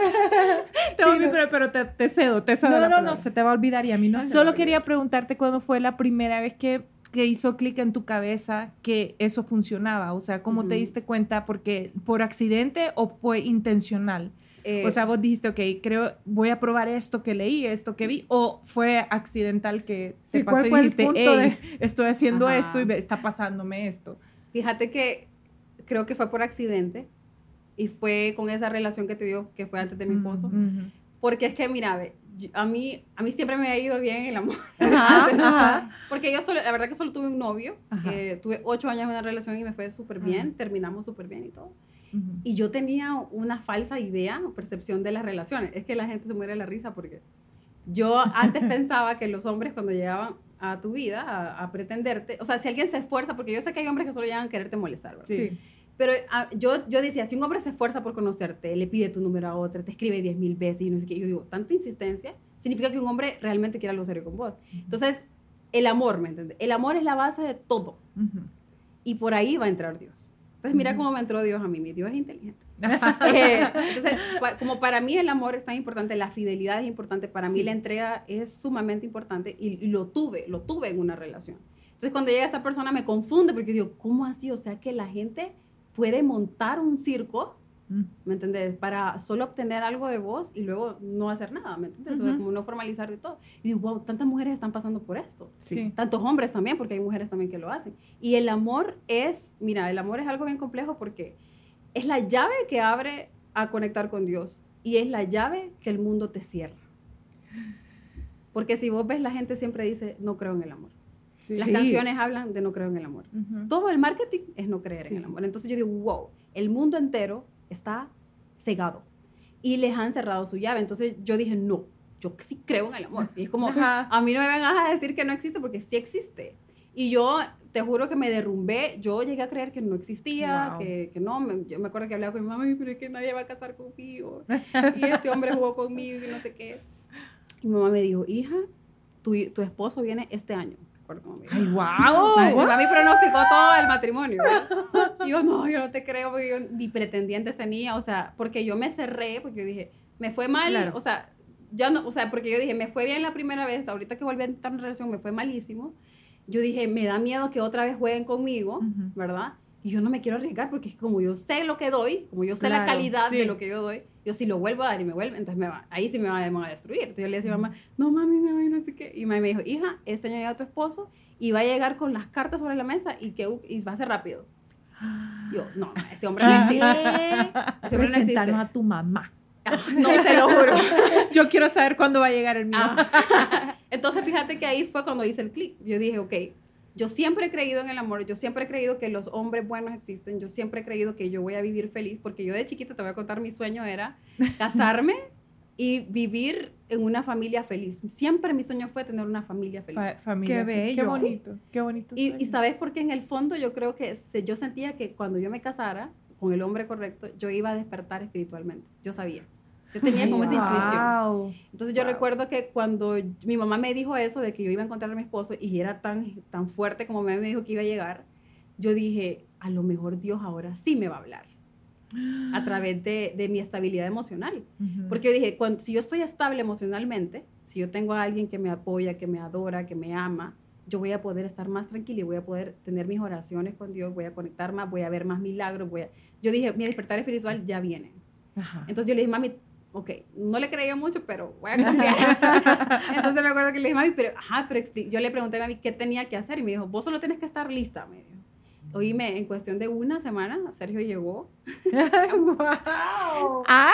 pero, pero te, te, cedo, te cedo. No, no, no, se te va a olvidar y a mí no. Solo quería preguntarte cuándo fue la primera vez que, que hizo clic en tu cabeza que eso funcionaba. O sea, ¿cómo te diste cuenta? Porque por accidente o fue intencional o eh, sea, vos dijiste, ok, creo, voy a probar esto que leí, esto que vi, o fue accidental que se pasó y dijiste, hey, estoy haciendo esto y está pasándome esto. Fíjate que creo que fue por accidente y fue con esa relación que te digo que fue antes de mi esposo. Porque es que, mira, a mí, a mí siempre me ha ido bien el amor. Porque yo solo, la verdad que solo tuve un novio. Eh, tuve ocho años en una relación y me fue súper bien. Terminamos súper bien y todo. Y yo tenía una falsa idea o percepción de las relaciones. Es que la gente se muere de la risa porque yo antes pensaba que los hombres cuando llegaban a tu vida a, pretenderte, o sea, si alguien se esfuerza, porque yo sé que hay hombres que solo llegan a quererte molestar, ¿verdad? Sí. Pero ah, yo, yo decía, si un hombre se esfuerza por conocerte, le pide tu número a otra, te escribe diez mil veces y no sé qué, yo digo, tanta insistencia, significa que un hombre realmente quiere algo serio con vos. Entonces, el amor, ¿me entiendes? El amor es la base de todo. Y por ahí va a entrar Dios. Entonces, mira cómo me entró Dios a mí. Mi Dios es inteligente. Eh, entonces, como para mí el amor es tan importante, la fidelidad es importante, para mí la entrega es sumamente importante y, lo tuve, lo tuve en una relación. Entonces, cuando llega esta persona me confunde porque digo, ¿cómo así? O sea, que la gente puede montar un circo ¿me entiendes? Para solo obtener algo de vos y luego no hacer nada, ¿me entiendes? Entonces, como no formalizar de todo. Y digo, wow, tantas mujeres están pasando por esto. Sí. Tantos hombres también, porque hay mujeres también que lo hacen. Y el amor es, mira, el amor es algo bien complejo porque es la llave que abre a conectar con Dios y es la llave que el mundo te cierra. Porque si vos ves, la gente siempre dice, no creo en el amor. Las canciones hablan de no creo en el amor. Todo el marketing es no creer en el amor. Entonces yo digo, wow, el mundo entero está cegado y les han cerrado su llave. Entonces yo dije, no, yo sí creo en el amor. Y es como, a mí no me vengas a decir que no existe porque sí existe. Y yo te juro que me derrumbé. Yo llegué a creer que no existía, que, que, no. Me, yo me acuerdo que hablaba con mi mamá, pero es que nadie va a casar conmigo. Y este hombre jugó conmigo y no sé qué. Y mi mamá me dijo, hija, tu, tu esposo viene este año. ¡Ay, wow! Mi, mami pronosticó todo el matrimonio. Y yo, no, yo no te creo porque yo ni pretendientes tenía, o sea, porque yo me cerré, porque yo dije, me fue mal, o sea, yo no, o sea, porque yo dije, me fue bien la primera vez, ahorita que volví a entrar en relación me fue malísimo. Yo dije, me da miedo que otra vez jueguen conmigo, ¿verdad? Y yo no me quiero arriesgar porque como yo sé lo que doy, como yo sé la calidad de lo que yo doy, yo si lo vuelvo a dar y me vuelve, entonces me va, ahí sí me va, a destruir. Entonces yo le decía a mamá, no mami, me voy, no sé qué. Y mamá me dijo, hija, este año llega tu esposo y va a llegar con las cartas sobre la mesa y que y va a ser rápido. Yo, no, ese hombre no existe. Ese hombre no existe. a tu mamá. Ah, no, te lo juro. Yo quiero saber cuándo va a llegar el mío. Ah. Entonces, fíjate que ahí fue cuando hice el clic. Yo dije, ok, yo siempre he creído en el amor, yo siempre he creído que los hombres buenos existen, yo siempre he creído que yo voy a vivir feliz, porque yo de chiquita, te voy a contar, mi sueño era casarme y vivir en una familia feliz. Siempre mi sueño fue tener una familia feliz. familia qué bello. Qué bonito, qué bonito. Y, y, sabes por qué en el fondo yo creo que yo sentía que cuando yo me casara con el hombre correcto, yo iba a despertar espiritualmente. Yo sabía. Yo tenía como esa intuición. Entonces yo recuerdo que cuando mi mamá me dijo eso de que yo iba a encontrar a mi esposo y era tan, tan fuerte como me dijo que iba a llegar, yo dije, a lo mejor Dios ahora sí me va a hablar a través de, de mi estabilidad emocional. Porque yo dije, cuando, si yo estoy estable emocionalmente, si yo tengo a alguien que me apoya, que me adora, que me ama, yo voy a poder estar más tranquila y voy a poder tener mis oraciones con Dios, voy a conectar más, voy a ver más milagros, voy a... Yo dije, mi despertar espiritual ya viene. Entonces yo le dije, mami, ok, no le creía mucho, pero voy a cambiar. Entonces me acuerdo que le dije, mami, pero, ajá, pero yo le pregunté a mami qué tenía que hacer y me dijo, vos solo tienes que estar lista, me dijo. Oíme, en cuestión de una semana, Sergio llegó. ¡Wow! ¡Ay!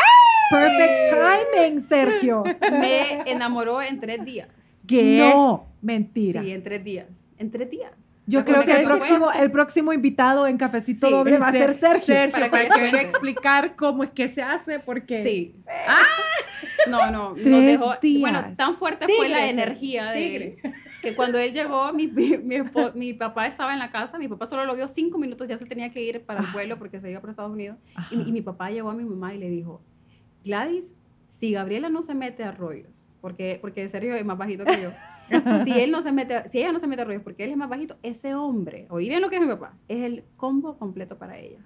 Perfect timing, Sergio. Me enamoró en tres días. ¿Qué? No, mentira. Sí, en tres días. En tres días. Yo creo que el próximo, el próximo invitado en Cafecito Doble va a ser Sergio. para, que, venga a explicar cómo es que se hace, porque... Sí. ¡Ah! No, no, nos dejó... Bueno, tan fuerte fue la energía de que cuando él llegó, mi, mi, mi, papá estaba en la casa, mi papá solo lo vio cinco minutos, ya se tenía que ir para el vuelo porque se iba para Estados Unidos, y, y, mi papá llegó a mi mamá y le dijo, Gladys, si Gabriela no se mete a rollos, porque, porque Sergio es más bajito que yo, si él no se mete, si ella no se mete a rollos porque él es más bajito, ese hombre, oí bien lo que es mi papá, es el combo completo para ella.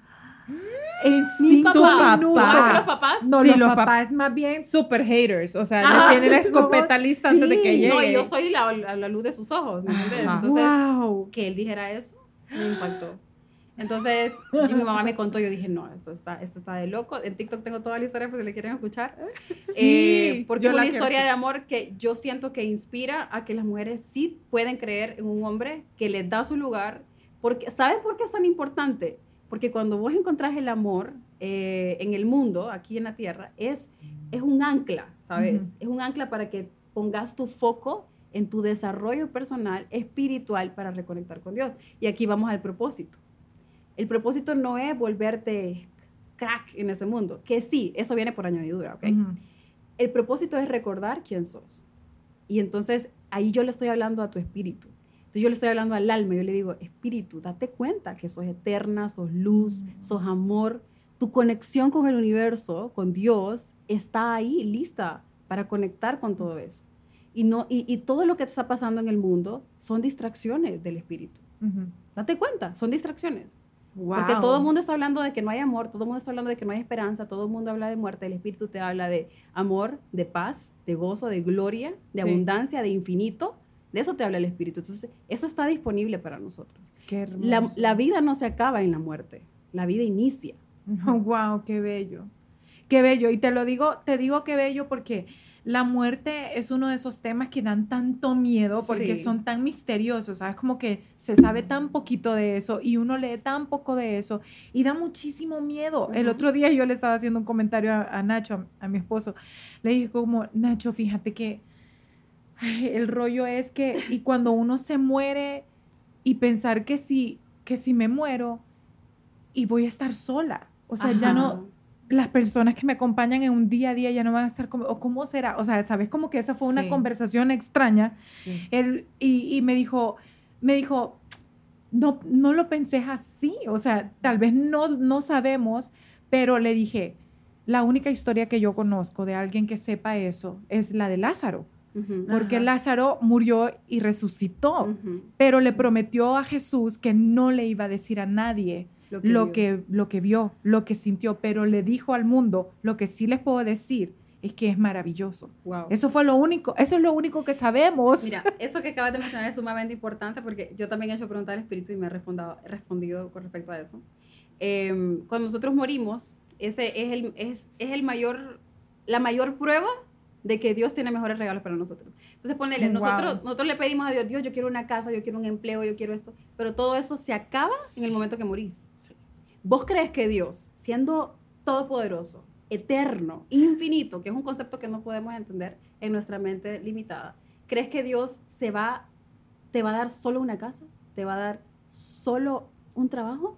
En mi papá, papá. los papás? No, sí, los, papás, más bien super haters. O sea, ah, tiene la escopeta lista antes de que llegue. No, yo soy la, la, luz de sus ojos, ¿me entiendes? Entonces, que él dijera eso, me impactó. Entonces, mi mamá me contó, yo dije, no, esto está, esto está de loco. En TikTok tengo toda la historia por si le quieren escuchar. Sí, eh, porque es una historia de amor que yo siento que inspira a que las mujeres sí pueden creer en un hombre que les da su lugar. Porque, ¿Saben por qué es tan importante? Porque cuando vos encontrás el amor eh, en el mundo, aquí en la tierra, es, es un ancla, ¿sabes? Es un ancla para que pongas tu foco en tu desarrollo personal, espiritual, para reconectar con Dios. Y aquí vamos al propósito. El propósito no es volverte crack en este mundo, que sí, eso viene por añadidura, ¿ok? El propósito es recordar quién sos. Y entonces ahí yo le estoy hablando a tu espíritu. Entonces yo le estoy hablando al alma, yo le digo, espíritu, date cuenta que sos eterna, sos luz, sos amor. Tu conexión con el universo, con Dios, está ahí, lista para conectar con todo eso. Y, no, y, todo lo que está pasando en el mundo son distracciones del espíritu. Date cuenta, son distracciones. Porque todo el mundo está hablando de que no hay amor, todo el mundo está hablando de que no hay esperanza, todo el mundo habla de muerte, el Espíritu te habla de amor, de paz, de gozo, de gloria, de abundancia, de infinito. De eso te habla el Espíritu. Entonces, eso está disponible para nosotros. Qué la, la, vida no se acaba en la muerte, la vida inicia. wow, qué bello. Qué bello. Y te lo digo, te digo qué bello porque la muerte es uno de esos temas que dan tanto miedo porque son tan misteriosos, ¿sabes? Como que se sabe tan poquito de eso y uno lee tan poco de eso y da muchísimo miedo. El otro día yo le estaba haciendo un comentario a, Nacho, a, mi esposo, le dije como, Nacho, fíjate que el rollo es que, y cuando uno se muere y pensar que si, que si me muero y voy a estar sola, o sea, ya no las personas que me acompañan en un día a día ya no van a estar como, o cómo será, o sea, sabes como que esa fue una conversación extraña. Él, y, y, me dijo, me dijo, no, no lo pensé así, o sea, tal vez no, no sabemos, pero le dije, la única historia que yo conozco de alguien que sepa eso es la de Lázaro. Porque Lázaro murió y resucitó, pero le prometió a Jesús que no le iba a decir a nadie lo que, lo que, vio, lo que sintió, pero le dijo al mundo, lo que sí les puedo decir es que es maravilloso. Wow. Eso fue lo único, eso es lo único que sabemos. Mira, eso que acabas de mencionar es sumamente importante porque yo también he hecho preguntas al Espíritu y me he respondido, con respecto a eso. Em, cuando nosotros morimos, ese es el, es, es el mayor, la mayor prueba de que Dios tiene mejores regalos para nosotros. Entonces, ponele, nosotros, nosotros le pedimos a Dios, Dios, yo quiero una casa, yo quiero un empleo, yo quiero esto, pero todo eso se acaba en el momento que morís. ¿Vos crees que Dios, siendo todopoderoso, eterno, infinito, que es un concepto que no podemos entender en nuestra mente limitada, crees que Dios se va, te va a dar solo una casa? ¿Te va a dar solo un trabajo?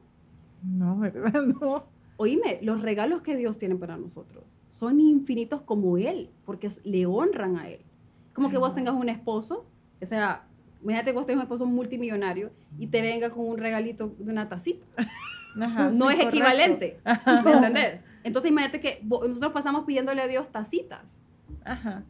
No, ¿verdad? No. Oíme, los regalos que Dios tiene para nosotros son infinitos como Él, porque le honran a Él. Como que vos tengas un esposo, o sea, imagínate que vos tengas un esposo multimillonario y te venga con un regalito de una tacita. no es equivalente, ¿me entendés? Entonces imagínate que nosotros pasamos pidiéndole a Dios tacitas. Ajá.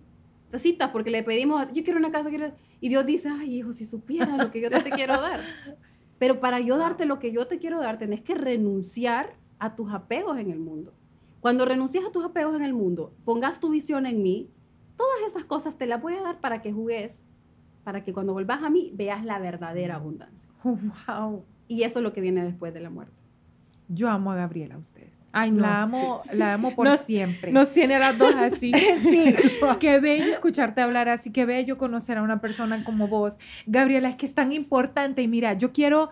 Tacitas, porque le pedimos, yo quiero una casa, quiero... y Dios dice, ay hijo, si supieras lo que yo te quiero dar. Pero para yo darte lo que yo te quiero dar, tenés que renunciar a tus apegos en el mundo. Cuando renuncias a tus apegos en el mundo, pongas tu visión en mí, todas esas cosas te las voy a dar para que jugues, para que cuando vuelvas a mí veas la verdadera abundancia. Wow. Y eso es lo que viene después de la muerte. Yo amo a Gabriela, a ustedes. Ay, no, la amo, la amo por siempre. Nos tiene a las dos así. sí, qué bello escucharte hablar así, qué bello conocer a una persona como vos. Gabriela, es que es tan importante y mira, yo quiero,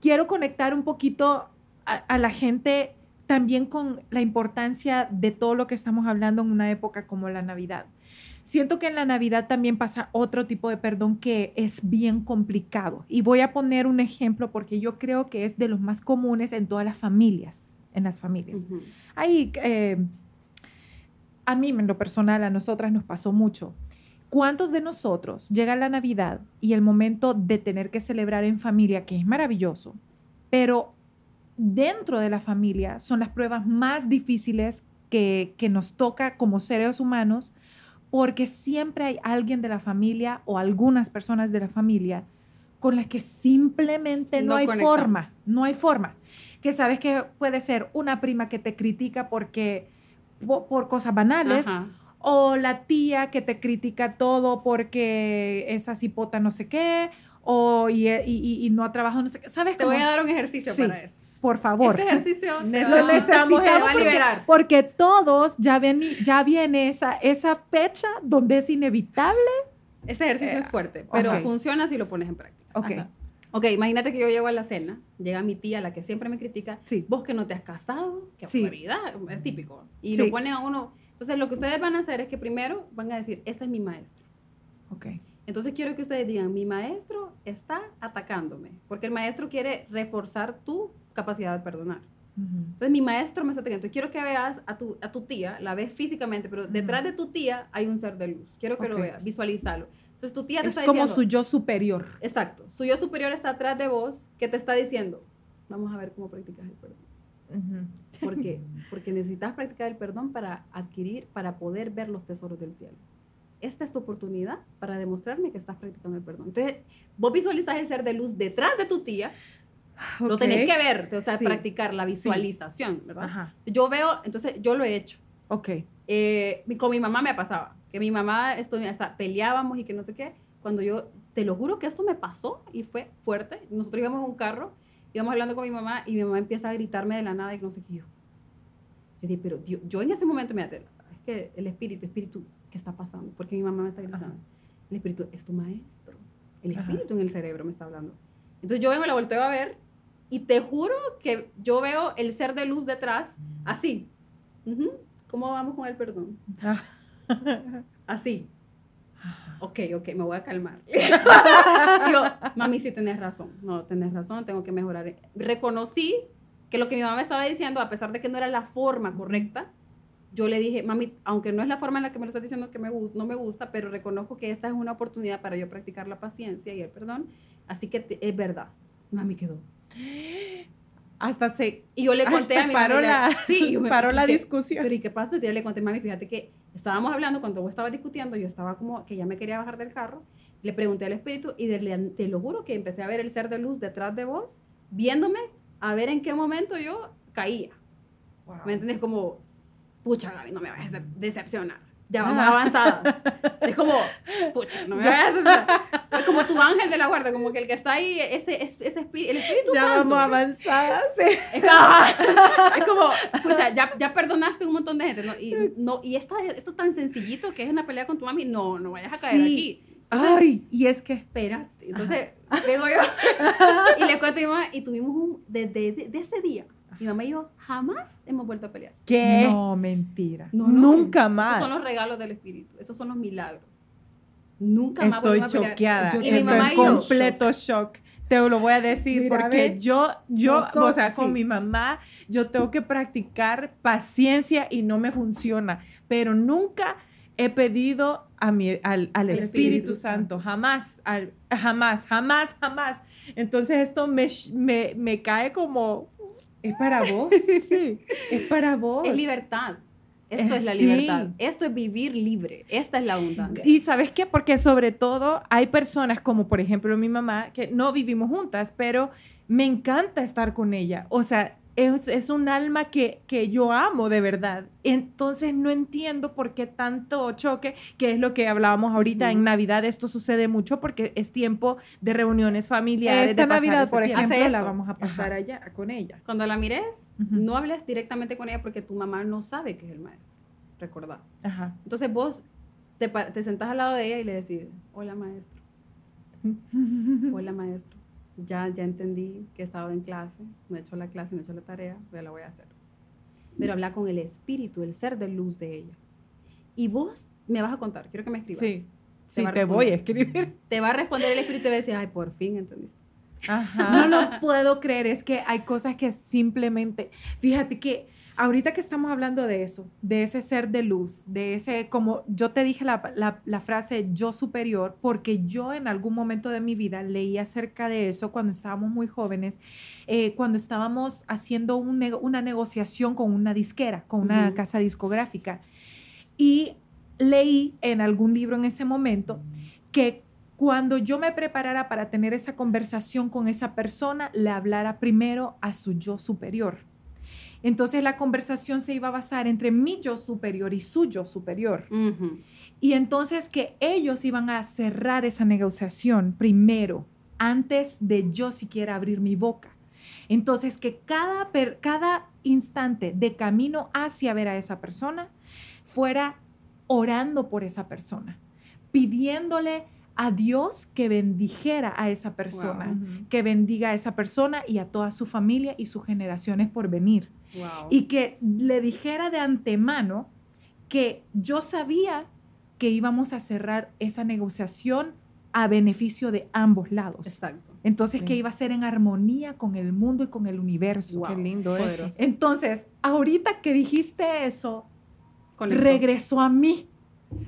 quiero conectar un poquito a, a la gente también con la importancia de todo lo que estamos hablando en una época como la Navidad. Siento que en la Navidad también pasa otro tipo de perdón que es bien complicado. Y voy a poner un ejemplo porque yo creo que es de los más comunes en todas las familias, en las familias. Ahí, eh, a mí en lo personal, a nosotras nos pasó mucho. ¿Cuántos de nosotros llega la Navidad y el momento de tener que celebrar en familia, que es maravilloso, pero dentro de la familia son las pruebas más difíciles que, que nos toca como seres humanos porque siempre hay alguien de la familia o algunas personas de la familia con las que simplemente no, hay forma, no hay forma. Que sabes que puede ser una prima que te critica porque por, cosas banales o la tía que te critica todo porque esa cipota no sé qué o y, y, no ha trabajado no sé qué. ¿Sabes Te voy a dar un ejercicio para eso por favor. Este ejercicio necesitamos a liberar. Porque todos ya ven, ya viene esa, esa fecha donde es inevitable. Este ejercicio es fuerte, pero funciona si lo pones en práctica. Ok. Ok, imagínate que yo llego a la cena, llega mi tía, la que siempre me critica, sí. vos que no te has casado, que sí. es típico. Y lo pone a uno. Entonces, lo que ustedes van a hacer es que primero van a decir, este es mi maestro. Ok. Entonces, quiero que ustedes digan, mi maestro está atacándome, porque el maestro quiere reforzar tu capacidad de perdonar. Entonces mi maestro me está teniendo. Quiero que veas a tu, a tu tía, la ves físicamente, pero detrás de tu tía hay un ser de luz. Quiero que lo veas, visualízalo. Entonces tu tía te es como su yo superior. Exacto. Su yo superior está atrás de vos que te está diciendo, vamos a ver cómo practicas el perdón. ¿Por qué? Porque necesitas practicar el perdón para adquirir, para poder ver los tesoros del cielo. Esta es tu oportunidad para demostrarme que estás practicando el perdón. Entonces, vos visualizas el ser de luz detrás de tu tía, lo tenés que ver, o sea, practicar la visualización, ¿verdad? Yo veo, entonces yo lo he hecho. Ok. Eh, con mi mamá me pasaba, que mi mamá, esto, hasta peleábamos y que no sé qué. Cuando yo, te lo juro que esto me pasó y fue fuerte. Nosotros íbamos en un carro, íbamos hablando con mi mamá y mi mamá empieza a gritarme de la nada y no sé qué yo. Yo dije, pero yo en ese momento me es que el espíritu, espíritu, ¿qué está pasando? Porque mi mamá me está gritando. El espíritu es tu maestro. El espíritu en el cerebro me está hablando. Entonces yo vengo, la volteo a ver y te juro que yo veo el ser de luz detrás, así. ¿Cómo vamos con el perdón? así. Ok, ok, me voy a calmar. Digo, mami, sí tenés razón. No, tenés razón, tengo que mejorar. Reconocí que lo que mi mamá me estaba diciendo, a pesar de que no era la forma correcta, yo le dije, mami, aunque no es la forma en la que me lo estás diciendo que me, no me gusta, pero reconozco que esta es una oportunidad para yo practicar la paciencia y el perdón. Así que es verdad. Mami quedó. Hasta se. Y yo le conté a mi paró la, sí, paró la discusión. Pero ¿y qué pasó? Y yo le conté, mami, fíjate que estábamos hablando, cuando vos estabas discutiendo, yo estaba como que ya me quería bajar del carro. Le pregunté al espíritu y te lo juro que empecé a ver el ser de luz detrás de vos, viéndome a ver en qué momento yo caía. ¿Me entiendes? Como, pucha, Gaby, no me vas a decepcionar. Ya vamos avanzada. Es como, pucha, no me vayas a Es como tu ángel de la guarda, como que el que está ahí, ese, ese, espíritu, el Espíritu ya Santo. Ya vamos avanzada, sí. Es como, es como pucha, ya, ya perdonaste un montón de gente, ¿no? Y, no, y esta, esto tan sencillito que es una pelea con tu mami, no, no vayas a caer aquí. Ay, y es que... Espérate, entonces vengo yo y le cuento a mi mamá y tuvimos un, desde de, de ese día, mi mamá y yo jamás hemos vuelto a pelear. ¿Qué? No, mentira. No, no. Nunca más. Esos son los regalos del espíritu, esos son los milagros. Nunca más Estoy a pelear. choqueada. Y Estoy mi mamá en yo, completo shock. Te lo voy a decir Mira, porque yo, yo, o sea, con mi mamá, yo tengo que practicar paciencia y no me funciona. Pero nunca he pedido a mi, al, Espíritu, Espíritu Santo, jamás, al- jamás, jamás, jamás. Entonces esto me, me, me cae como, es para vos, sí, es para vos. es libertad. Esto es la sí. libertad. Esto es vivir libre. Esta es la abundancia. Y sabes qué? Porque sobre todo hay personas como por ejemplo mi mamá, que no vivimos juntas, pero me encanta estar con ella. O sea, es, es un alma que, que yo amo de verdad. Entonces no entiendo por qué tanto choque, que es lo que hablábamos ahorita Ujú. en Navidad. Esto sucede mucho porque es tiempo de reuniones familiares. Esta de pasar Navidad, por ejemplo, la vamos a pasar Ajá. allá con ella. Cuando la mires, no hables directamente con ella porque tu mamá no sabe que es el maestro. Recordad. Ajá. Entonces vos te, te sentás al lado de ella y le decís, hola maestro, hola maestro, ya, ya entendí que he estado en clase, no he hecho la clase, no he hecho la tarea, ya la voy a hacer. Pero habla con el espíritu, el ser de luz de ella. Y vos me vas a contar, quiero que me escribas. Sí, sí, va a te voy a escribir. Te va a responder el espíritu y te va a decir, ay, por fin entendiste. Ajá. No lo puedo creer, es que hay cosas que simplemente, fíjate que ahorita que estamos hablando de eso, de ese ser de luz, de ese, como yo te dije la, la- la frase yo superior, porque yo en algún momento de mi vida leí acerca de eso cuando estábamos muy jóvenes, eh, cuando estábamos haciendo un nego- una negociación con una disquera, con una casa discográfica. Y leí en algún libro en ese momento que cuando yo me preparara para tener esa conversación con esa persona, le hablara primero a su yo superior. Entonces la conversación se iba a basar entre mi yo superior y su yo superior. Y entonces que ellos iban a cerrar esa negociación primero, antes de yo siquiera abrir mi boca. Entonces que cada, per- cada instante de camino hacia ver a esa persona fuera orando por esa persona, pidiéndole a Dios que bendijera a esa persona, que bendiga a esa persona y a toda su familia y sus generaciones por venir Wow. y que le dijera de antemano que yo sabía que íbamos a cerrar esa negociación a beneficio de ambos lados. Exacto. Entonces, Sí. que iba a ser en armonía con el mundo y con el universo. Wow. Qué lindo eso. Poderoso. Entonces, ahorita que dijiste eso, regresó a mí.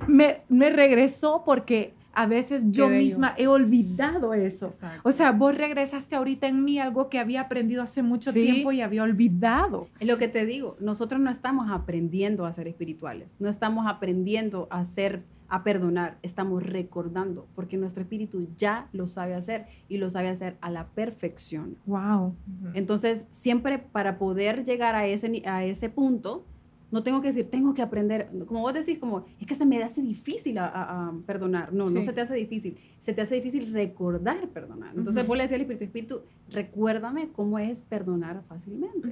Me, me regresó porque a veces yo misma he olvidado eso. Exacto. O sea, vos regresaste ahorita en mí algo que había aprendido hace mucho Sí. tiempo y había olvidado. Es lo que te digo, nosotros no estamos aprendiendo a ser espirituales, no estamos aprendiendo a ser, a perdonar, estamos recordando, porque nuestro espíritu ya lo sabe hacer y lo sabe hacer a la perfección. Wow. Entonces, siempre para poder llegar a ese, a ese punto, no tengo que decir, tengo que aprender, como vos decís, como, es que se me hace difícil a, a- a perdonar. No, no se te hace difícil, se te hace difícil recordar perdonar. Entonces, Ujú. vos le decís al espíritu, espíritu, recuérdame cómo es perdonar fácilmente.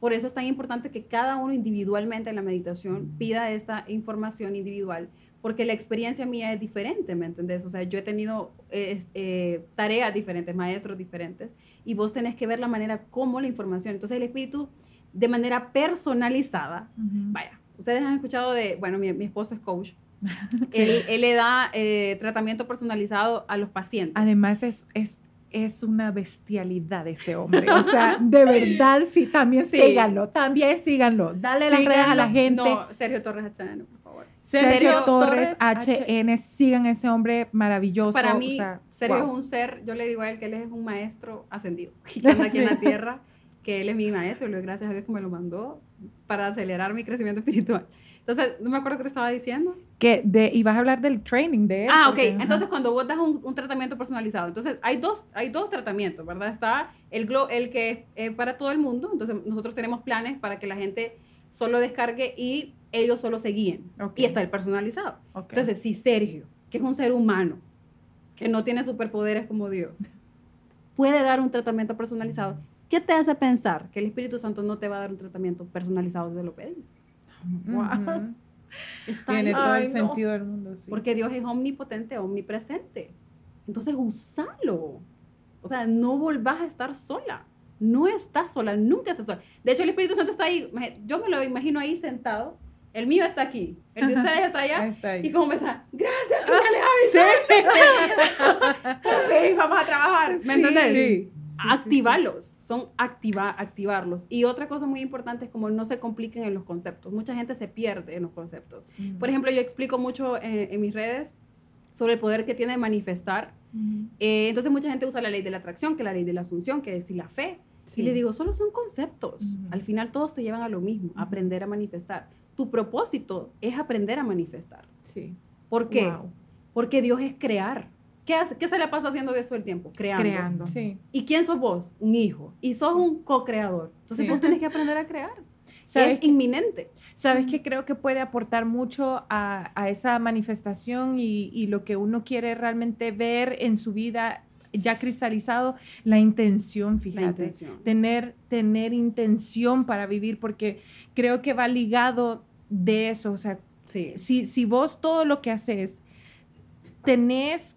Por eso es tan importante que cada uno individualmente en la meditación pida esta información individual, porque la experiencia mía es diferente, ¿me entendés? O sea, yo he tenido eh, eh, tareas diferentes, maestros diferentes, y vos tenés que ver la manera como la información. Entonces, el espíritu, de manera personalizada, vaya, ustedes han escuchado de, bueno, mi, mi esposo es coach, él, él le da eh, tratamiento personalizado a los pacientes. Además es, es, es una bestialidad ese hombre. O sea, de verdad, sí, también Sí. síganlo, también síganlo. Dale las redes a la Síganlo. gente. No, Sergio Torres HN, por favor. Sergio, Sergio Torres, Torres, HN, sigan ese hombre maravilloso. Para o mí, sea, Sergio wow. es un ser, yo le digo a él que él es un maestro ascendido, que anda aquí en la Sí. tierra, que él es mi maestro, le doy gracias a Dios que me lo mandó para acelerar mi crecimiento espiritual. Entonces, no me acuerdo qué te estaba diciendo. Que de, y vas a hablar del training de él. Ah, ok. porque, ajá. Entonces, cuando vos das un, un tratamiento personalizado, entonces hay dos, hay dos tratamientos, ¿verdad? Está el, glo- el que es eh, para todo el mundo, entonces nosotros tenemos planes para que la gente solo descargue y ellos solo se guíen. Y está el personalizado. Entonces, si Sergio, que es un ser humano, que no tiene superpoderes como Dios, puede dar un tratamiento personalizado, ¿qué te hace pensar que el Espíritu Santo no te va a dar un tratamiento personalizado si lo pedís? Wow. Tiene todo el sentido del mundo, sí. Porque Dios es omnipotente, omnipresente. Entonces, usalo. O sea, no volvás a estar sola. No estás sola, nunca estás sola. De hecho, el Espíritu Santo está ahí. Yo me lo imagino ahí sentado. El mío está aquí. El de ustedes está allá. Está y como me está, gracias, sí. ok, vamos a trabajar. ¿Me entiendes? Sí. Activarlos, son activa, activarlos. Y otra cosa muy importante es como no se compliquen en los conceptos. Mucha gente se pierde en los conceptos. Por ejemplo, yo explico mucho en, mis redes sobre el poder que tiene manifestar. Eh, entonces mucha gente usa la ley de la atracción, que es la ley de la asunción, que es la fe. Y le digo, solo son conceptos. Al final todos te llevan a lo mismo, aprender a manifestar. Tu propósito es aprender a manifestar. Sí. ¿Por qué? Porque Dios es crear. ¿Qué, hace, ¿Qué se le pasa haciendo todo el tiempo? Creando. Creando. Sí. ¿Y quién sos vos? Un hijo. Y sos un co-creador. Entonces vos tenés que aprender a crear. ¿Sabes es inminente. ¿Sabes que creo que puede aportar mucho a, a esa manifestación y, y, lo que uno quiere realmente ver en su vida ya cristalizado? La intención, fíjate. Tener, tener intención para vivir, porque creo que va ligado de eso. O sea, si, si vos todo lo que haces tenés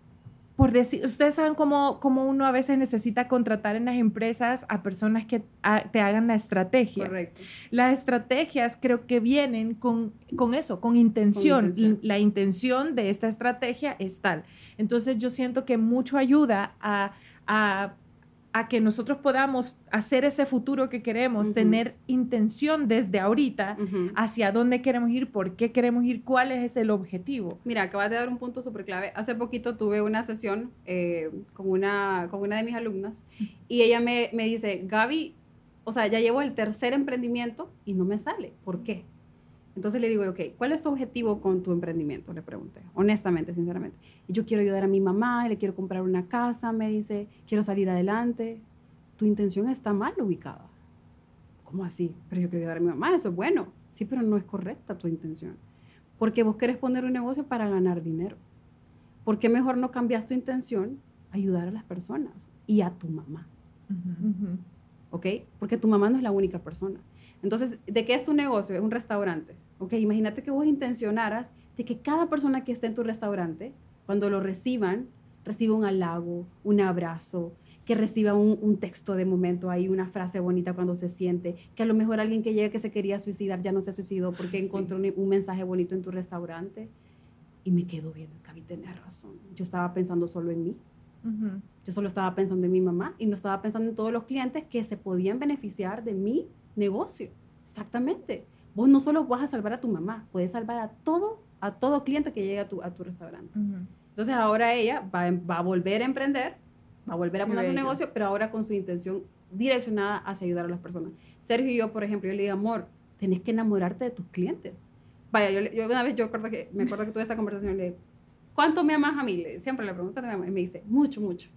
por decir, ustedes saben cómo, cómo, uno a veces necesita contratar en las empresas a personas que te hagan la estrategia. Correcto. Las estrategias creo que vienen con, con eso, con intención. La intención de esta estrategia es tal. Entonces yo siento que mucho ayuda a, a a que nosotros podamos hacer ese futuro que queremos, tener intención desde ahorita hacia dónde queremos ir, por qué queremos ir, cuál es el objetivo. Mira, acabas de dar un punto súper clave. Hace poquito tuve una sesión eh, con, una, con una de mis alumnas y ella me, me dice, Gaby, o sea, ya llevo el tercer emprendimiento y no me sale. ¿Por qué? Entonces le digo, ok, ¿cuál es tu objetivo con tu emprendimiento? Le pregunté, honestamente, sinceramente. Y yo quiero ayudar a mi mamá, le quiero comprar una casa, me dice, quiero salir adelante. Tu intención está mal ubicada. ¿Cómo así? Pero yo quiero ayudar a mi mamá, eso es bueno. Sí, pero no es correcta tu intención. Porque vos querés poner un negocio para ganar dinero. ¿Por qué mejor no cambias tu intención ayudar a las personas y a tu mamá? ¿Ok? Porque tu mamá no es la única persona. Entonces, ¿de qué es tu negocio? Es un restaurante. Ok, imagínate que vos intencionaras de que cada persona que esté en tu restaurante, cuando lo reciban, reciba un halago, un abrazo, que reciba un, texto de momento ahí, una frase bonita cuando se siente, que a lo mejor alguien que llegue que se quería suicidar ya no se suicidó porque encontró un, mensaje bonito en tu restaurante. Y me quedo viendo, Gaby, tenés razón. Yo estaba pensando solo en mí. Yo solo estaba pensando en mi mamá y no estaba pensando en todos los clientes que se podían beneficiar de mi negocio. Exactamente vos no solo vas a salvar a tu mamá, puedes salvar a todo, a todo cliente que llegue a tu, a tu restaurante. Entonces ahora ella va, va, a volver a emprender, va a volver a poner su negocio, pero ahora con su intención direccionada hacia ayudar a las personas. Sergio y yo, por ejemplo, yo le digo, amor, tenés que enamorarte de tus clientes. Vaya, yo, una vez yo acuerdo que, me acuerdo que tuve esta conversación le dije, ¿cuánto me amas a mí? siempre le pregunto, ¿cuánto me amas? Y me dice, mucho, mucho.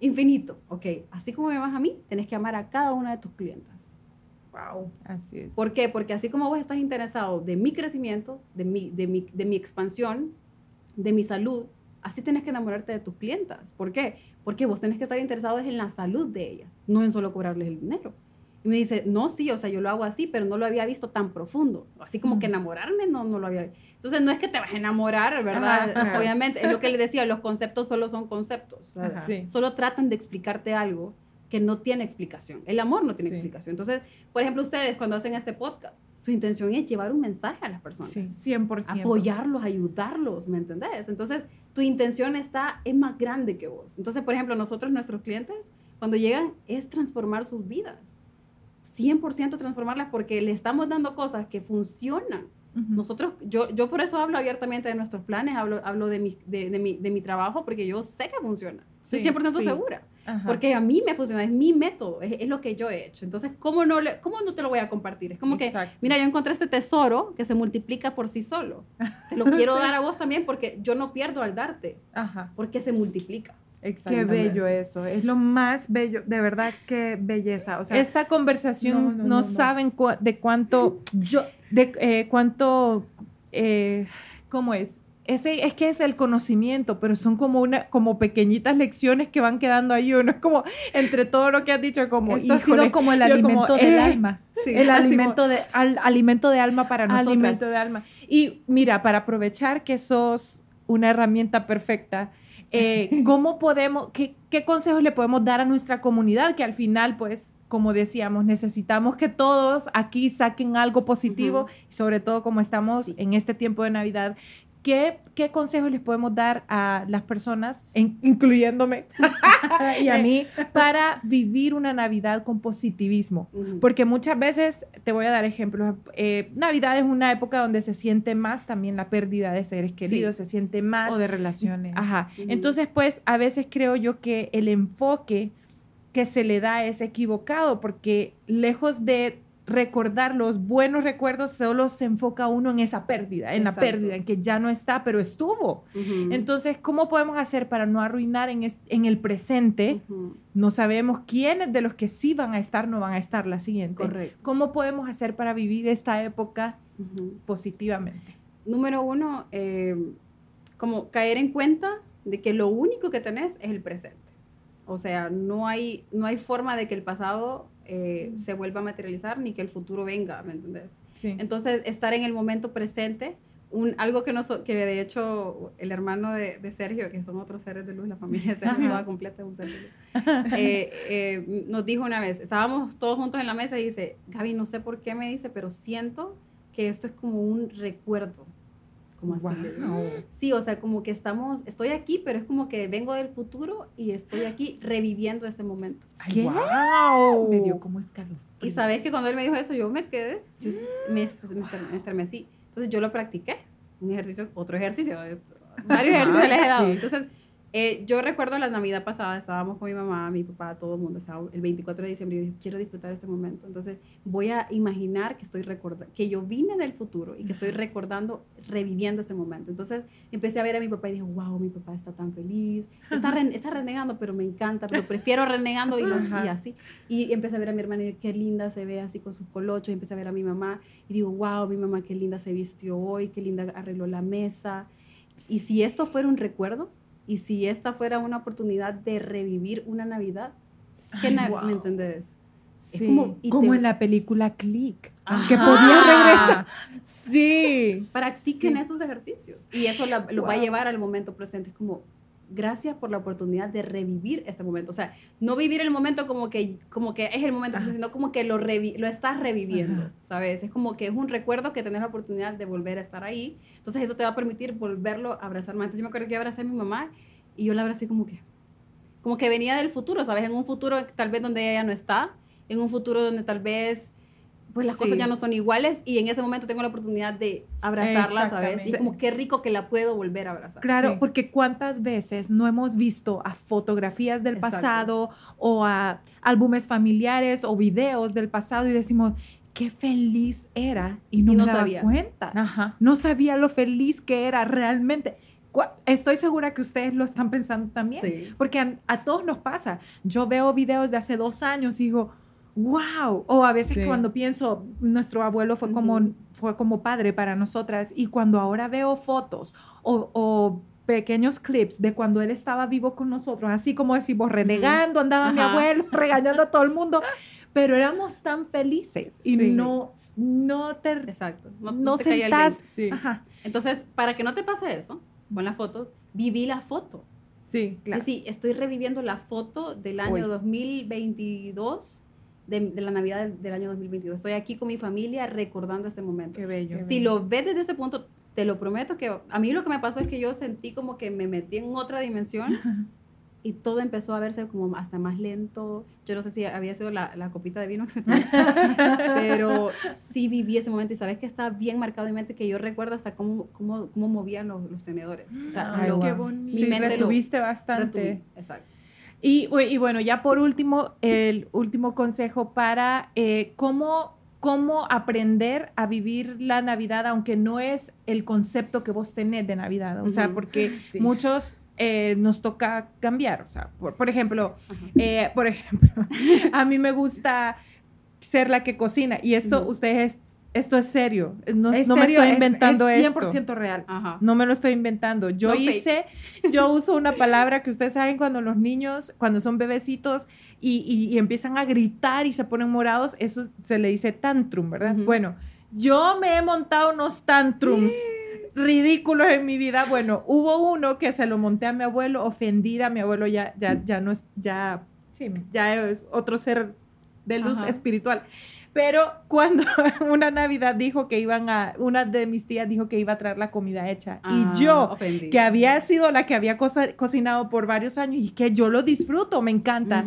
Infinito. Ok, así como me amas a mí, tenés que amar a cada una de tus clientes. Wow. Así es. ¿Por qué? Porque así como vos estás interesado de mi crecimiento, de mi, de mi, de mi expansión, de mi salud, así tienes que enamorarte de tus clientas. ¿Por qué? Porque vos tenés que estar interesado en la salud de ellas, no en solo cobrarles el dinero. Y me dice, no, sí, o sea, yo lo hago así, pero no lo había visto tan profundo. Así como que enamorarme, no, no lo había visto. Entonces, no es que te vas a enamorar, ¿verdad? Obviamente, es lo que le decía, los conceptos solo son conceptos. Solo tratan de explicarte algo que no tiene explicación. El amor no tiene explicación. Entonces, por ejemplo, ustedes cuando hacen este podcast, su intención es llevar un mensaje a las personas. Sí, 100%. Apoyarlos, ayudarlos, ¿me entendés? Entonces, tu intención está, es más grande que vos. Entonces, por ejemplo, nosotros, nuestros clientes, cuando llegan, es transformar sus vidas. 100% transformarlas porque le estamos dando cosas que funcionan. Nosotros, yo, yo por eso hablo abiertamente de nuestros planes, hablo, hablo de, mi, de, de, mi, de mi trabajo porque yo sé que funciona. Estoy 100% segura. Porque a mí me funciona, es mi método, es, lo que yo he hecho. Entonces, ¿cómo no, le, ¿cómo no te lo voy a compartir? Es como que, mira, yo encontré este tesoro que se multiplica por sí solo. Te lo quiero dar a vos también porque yo no pierdo al darte, porque se multiplica. Qué bello eso, es lo más bello, de verdad, qué belleza. O sea, Esta conversación no, saben de cuánto, yo, de eh, cuánto, eh, ¿cómo es? Ese, es que es el conocimiento, pero son como una, como pequeñitas lecciones que van quedando ahí uno, es como entre todo lo que has dicho, como esto ha sido como el alimento del eh, alma, el alimento de alimento de alma para nosotros. Alimento de alma. Y mira, para aprovechar que sos una herramienta perfecta, eh, ¿cómo podemos, qué, qué, consejos le podemos dar a nuestra comunidad? Que al final, pues, como decíamos, necesitamos que todos aquí saquen algo positivo, sobre todo como estamos en este tiempo de Navidad, ¿Qué, ¿Qué, consejos les podemos dar a las personas, incluyéndome y a mí, para vivir una Navidad con positivismo? Porque muchas veces, te voy a dar ejemplos, eh, Navidad es una época donde se siente más también la pérdida de seres queridos, se siente más... O de relaciones. Ajá. Entonces, pues, a veces creo yo que el enfoque que se le da es equivocado, porque lejos de recordar los buenos recuerdos, solo se enfoca uno en esa pérdida, en la pérdida, en que ya no está, pero estuvo. Entonces, ¿cómo podemos hacer para no arruinar en, en el presente? No sabemos quiénes de los que sí van a estar no van a estar la siguiente. Correcto. ¿Cómo podemos hacer para vivir esta época positivamente? Número uno, eh, como caer en cuenta de que lo único que tenés es el presente. O sea, no hay, no hay forma de que el pasado eh, se vuelva a materializar ni que el futuro venga, ¿me entendés? Entonces, estar en el momento presente, un, algo que, nos, que de hecho el hermano de, Sergio, que son otros seres de luz, la familia de Sergio, toda completa, un ser de luz, eh, eh, nos dijo una vez, estábamos todos juntos en la mesa y dice, Gaby, no sé por qué me dice, pero siento que esto es como un recuerdo como así. Sí, o sea, como que estamos, estoy aquí, pero es como que vengo del futuro y estoy aquí reviviendo este momento. ¡Qué? Wow. Me dio como escalofrío. Y sabes que cuando él me dijo eso, yo me quedé, me, me, estremecí. Entonces yo lo practiqué, un ejercicio, otro ejercicio, varios ejercicios les he dado. Entonces eh, yo recuerdo la Navidad pasada, estábamos con mi mamá, mi papá, todo el mundo, estaba el 24 de diciembre y yo dije, quiero disfrutar este momento. Entonces voy a imaginar que estoy que yo vine del futuro y que estoy recordando, reviviendo este momento. Entonces empecé a ver a mi papá y dije, wow, mi papá está tan feliz, está, está renegando, pero me encanta, pero prefiero renegando y, y, así. Y empecé a ver a mi hermana y dije, qué linda se ve así con sus colochos. Y empecé a ver a mi mamá y digo, wow, mi mamá, qué linda se vistió hoy, qué linda arregló la mesa. Y si esto fuera un recuerdo, y si esta fuera una oportunidad de revivir una Navidad, ¿qué ¿me entendés? Sí, como, en la película Click, que podía regresar. Sí. Practiquen esos ejercicios y eso lo va a llevar al momento presente. Es como, gracias por la oportunidad de revivir este momento. O sea, no vivir el momento como que, como que es el momento sino como que lo, lo estás reviviendo, ¿sabes? Es como que es un recuerdo que tenés la oportunidad de volver a estar ahí. Entonces eso te va a permitir volverlo a abrazar más. Entonces yo me acuerdo que yo abracé a mi mamá y yo la abracé como que, como que venía del futuro, ¿sabes? En un futuro tal vez donde ella no está, en un futuro donde tal vez pues las cosas ya no son iguales y en ese momento tengo la oportunidad de abrazarla, ¿sabes? Y como qué rico que la puedo volver a abrazar. Claro, porque cuántas veces no hemos visto a fotografías del pasado o a álbumes familiares o videos del pasado y decimos, qué feliz era y no, me daba sabía. cuenta. Ajá. No sabía lo feliz que era realmente. Estoy segura que ustedes lo están pensando también, porque a, a, todos nos pasa. Yo veo videos de hace dos años y digo, wow. O a veces cuando pienso, nuestro abuelo fue como, fue como padre para nosotras y cuando ahora veo fotos o, pequeños clips de cuando él estaba vivo con nosotros, así como decimos, renegando, andaba mi abuelo, regañando a todo el mundo, pero éramos tan felices y no, no te, Exacto. no, no, sentás. Entonces, para que no te pase eso, con las fotos, viví la foto. Sí, claro. Sí, estoy reviviendo la foto del año 2022 de, la Navidad del, año 2022. Estoy aquí con mi familia recordando este momento. Qué bello. si lo ves desde ese punto, te lo prometo que a mí lo que me pasó es que yo sentí como que me metí en otra dimensión y todo empezó a verse como hasta más lento. Yo no sé si había sido la, la copita de vino que me tomé, pero sí viví ese momento y sabes que está bien marcado en mi mente que yo recuerdo hasta cómo, cómo, cómo movían los, los, tenedores. O sea, Ay, qué bonito. Mi sí, retuviste bastante. exacto. Y, bueno, ya por último, el último consejo para eh, cómo, cómo aprender a vivir la Navidad, aunque no es el concepto que vos tenés de Navidad. O sea, porque muchos eh, nos toca cambiar. O sea, por, ejemplo, eh, por ejemplo, a mí me gusta ser la que cocina y esto, ustedes esto es serio. No, me estoy inventando es, es 100% real. No me lo estoy inventando. Yo hice, yo uso una palabra que ustedes saben cuando los niños, cuando son bebecitos y, empiezan a gritar y se ponen morados, eso se le dice tantrum, ¿verdad? Bueno, yo me he montado unos tantrums. ridículos en mi vida. Bueno, hubo uno que se lo monté a mi abuelo, ofendida. Mi abuelo ya, ya, ya no es, ya, ya es otro ser de luz espiritual. Pero cuando una Navidad dijo que iban a, una de mis tías dijo que iba a traer la comida hecha. y ah, yo, que había sido la que había cocinado por varios años y que yo lo disfruto, me encanta.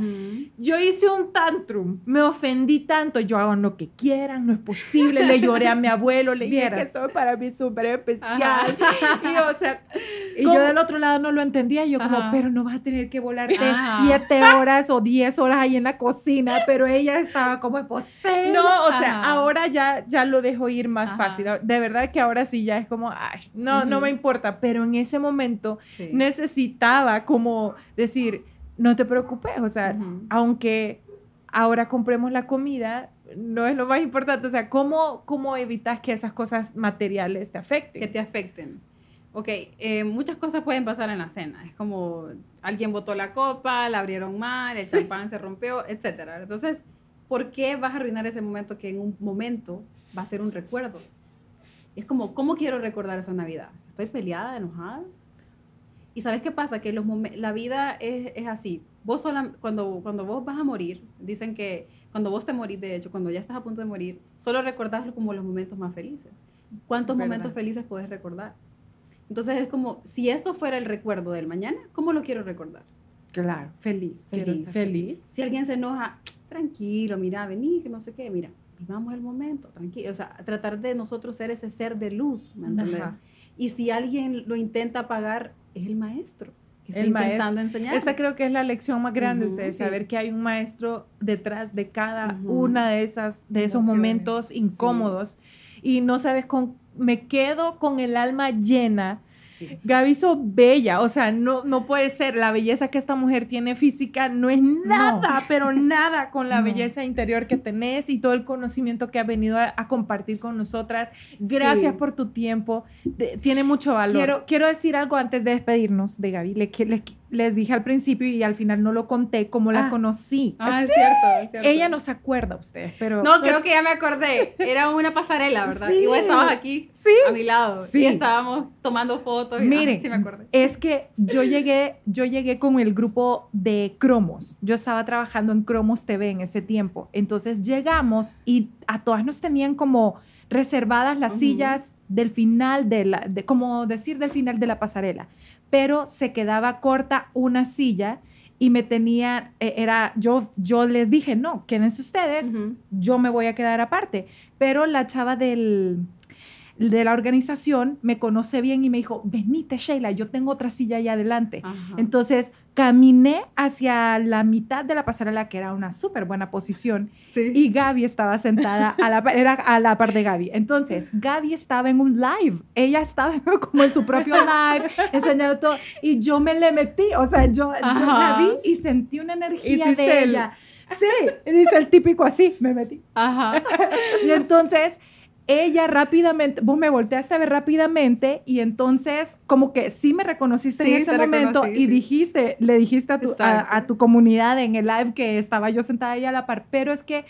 Yo hice un tantrum, me ofendí tanto, yo hago lo que quieran, no es posible, le lloré a mi abuelo, le dije que esto para mí súper especial. Y, o sea, y yo del otro lado no lo entendía, yo como, pero no vas a tener que volar de siete horas o diez horas ahí en la cocina, pero ella estaba como, pues, no, o sea, ahora ya, ya lo dejo ir más fácil. De verdad que ahora sí ya es como, ay, no, no me importa. Pero en ese momento necesitaba como decir, no te preocupes, o sea, aunque ahora compremos la comida, no es lo más importante. O sea, ¿cómo, cómo evitas que esas cosas materiales te afecten? Que te afecten. Ok, eh, muchas cosas pueden pasar en la cena. Es como alguien botó la copa, la abrieron mal, el champán se rompió, etc. Entonces, ¿por qué vas a arruinar ese momento que en un momento va a ser un recuerdo? Es como, ¿cómo quiero recordar esa Navidad? ¿Estoy peleada, enojada? Y ¿sabes qué pasa? Que los la vida es, es así. Vos sola, cuando, cuando vos vas a morir, dicen que cuando vos te morís, de hecho, cuando ya estás a punto de morir, solo recordás como los momentos más felices. ¿Cuántos momentos felices puedes recordar? Entonces es como, si esto fuera el recuerdo del mañana, ¿cómo lo quiero recordar? Claro, feliz. Feliz. feliz. Si alguien se enoja, tranquilo, mira, vení, que no sé qué, mira, vivamos el momento, tranquilo. O sea, tratar de nosotros ser ese ser de luz, ¿me entiendes? Y si alguien lo intenta apagar, es el maestro. Que está el intentando enseñar. Esa creo que es la lección más grande, ustedes, saber que hay un maestro detrás de cada una de esas, de esos momentos incómodos. Y no sabes con, me quedo con el alma llena Gaby hizo bella, o sea, no, no puede ser. La belleza que esta mujer tiene física no es nada, pero nada con la belleza interior que tenés y todo el conocimiento que ha venido a, compartir con nosotras. Gracias por tu tiempo. tiene mucho valor. Quiero, quiero decir algo antes de despedirnos de Gaby. Le, le, les dije al principio y al final no lo conté cómo la ah. conocí. Ah, es cierto, es cierto. Ella no se acuerda ustedes, pero... No, creo que ya me acordé. Era una pasarela, ¿verdad? Sí. Y vos estabas aquí a mi lado sí. y estábamos tomando fotos. Y, Miren, sí me acordé. es que yo llegué, yo llegué con el grupo de Cromos. Yo estaba trabajando en Cromos TV en ese tiempo. Entonces llegamos y a todas nos tenían como reservadas las sillas del final de la, de, como decir del final de la pasarela pero se quedaba corta una silla y me tenía, e, era, yo, yo les dije, no, quédense ustedes, yo me voy a quedar aparte. Pero la chava del, de la organización me conoce bien y me dijo, venite Sheila, yo tengo otra silla ahí adelante. Entonces caminé hacia la mitad de la pasarela, que era una súper buena posición, y Gaby estaba sentada, a la, era a la par de Gaby. Entonces, Gaby estaba en un live, ella estaba como en su propio live, enseñando todo, y yo me le metí, o sea, yo, la vi y sentí una energía de ella. Sí, dice el típico así, me metí. Ajá. y entonces ella rápidamente, vos me volteaste a ver rápidamente y entonces como que sí me reconociste en ese momento y dijiste, le dijiste a tu, a, tu, comunidad en el live que estaba yo sentada ahí a la par, pero es que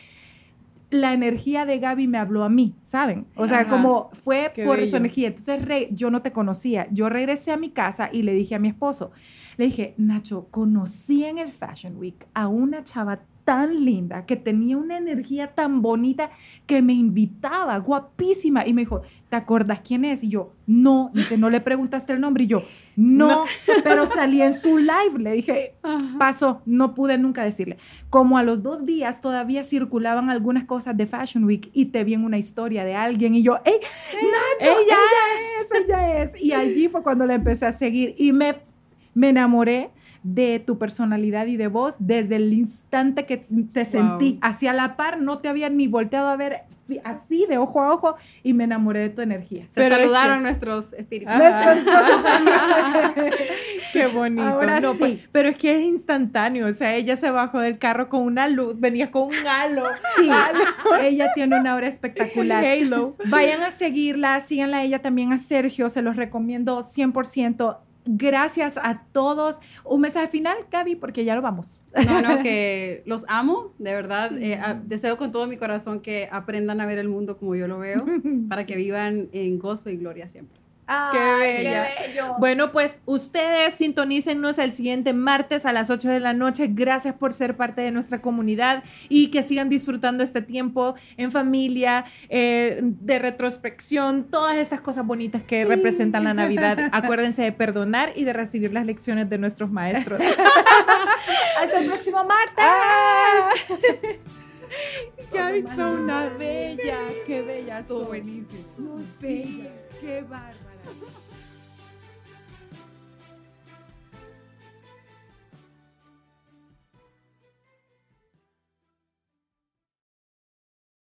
la energía de Gaby me habló a mí, ¿saben? O sea, como fue por su energía. Entonces yo no te conocía. Yo regresé a mi casa y le dije a mi esposo, le dije, Nacho, conocí en el Fashion Week a una chava tan linda, que tenía una energía tan bonita que me invitaba, guapísima. Y me dijo, ¿te acuerdas quién es? Y yo, no. Dice, ¿no le preguntaste el nombre? Y yo, no, pero salí en su live. Le dije, pasó, no pude nunca decirle. Como a los dos días todavía circulaban algunas cosas de Fashion Week y te vi en una historia de alguien y yo, ¡Ey, Nacho! Ella, es, ella es. Y allí fue cuando la empecé a seguir y me, me enamoré de tu personalidad y de voz desde el instante que te sentí hacia la par, no te había ni volteado a ver así de ojo a ojo y me enamoré de tu energía. Se saludaron nuestros espíritus. Qué bonito. Ahora sí. Pues, pero es que es instantáneo, o sea, ella se bajó del carro con una luz, venía con un halo. Sí, ella tiene una hora espectacular. Halo. Vayan a seguirla, síganla a ella también a Sergio, se los recomiendo 100% gracias a todos. Un mensaje final, Gaby, porque ya lo vamos. No, no, que los amo, de verdad. Eh, deseo con todo mi corazón que aprendan a ver el mundo como yo lo veo, para que vivan en gozo y gloria siempre qué bella. Bueno, pues ustedes sintonícennos el siguiente martes a las 8 de la noche. Gracias por ser parte de nuestra comunidad y que sigan disfrutando este tiempo en familia, eh, de retrospección, todas estas cosas bonitas que representan la Navidad. Acuérdense de perdonar y de recibir las lecciones de nuestros maestros. Hasta el próximo martes. Son una bella, qué bella, son buenísimo. Bella, qué bárbara. Ha ha ha!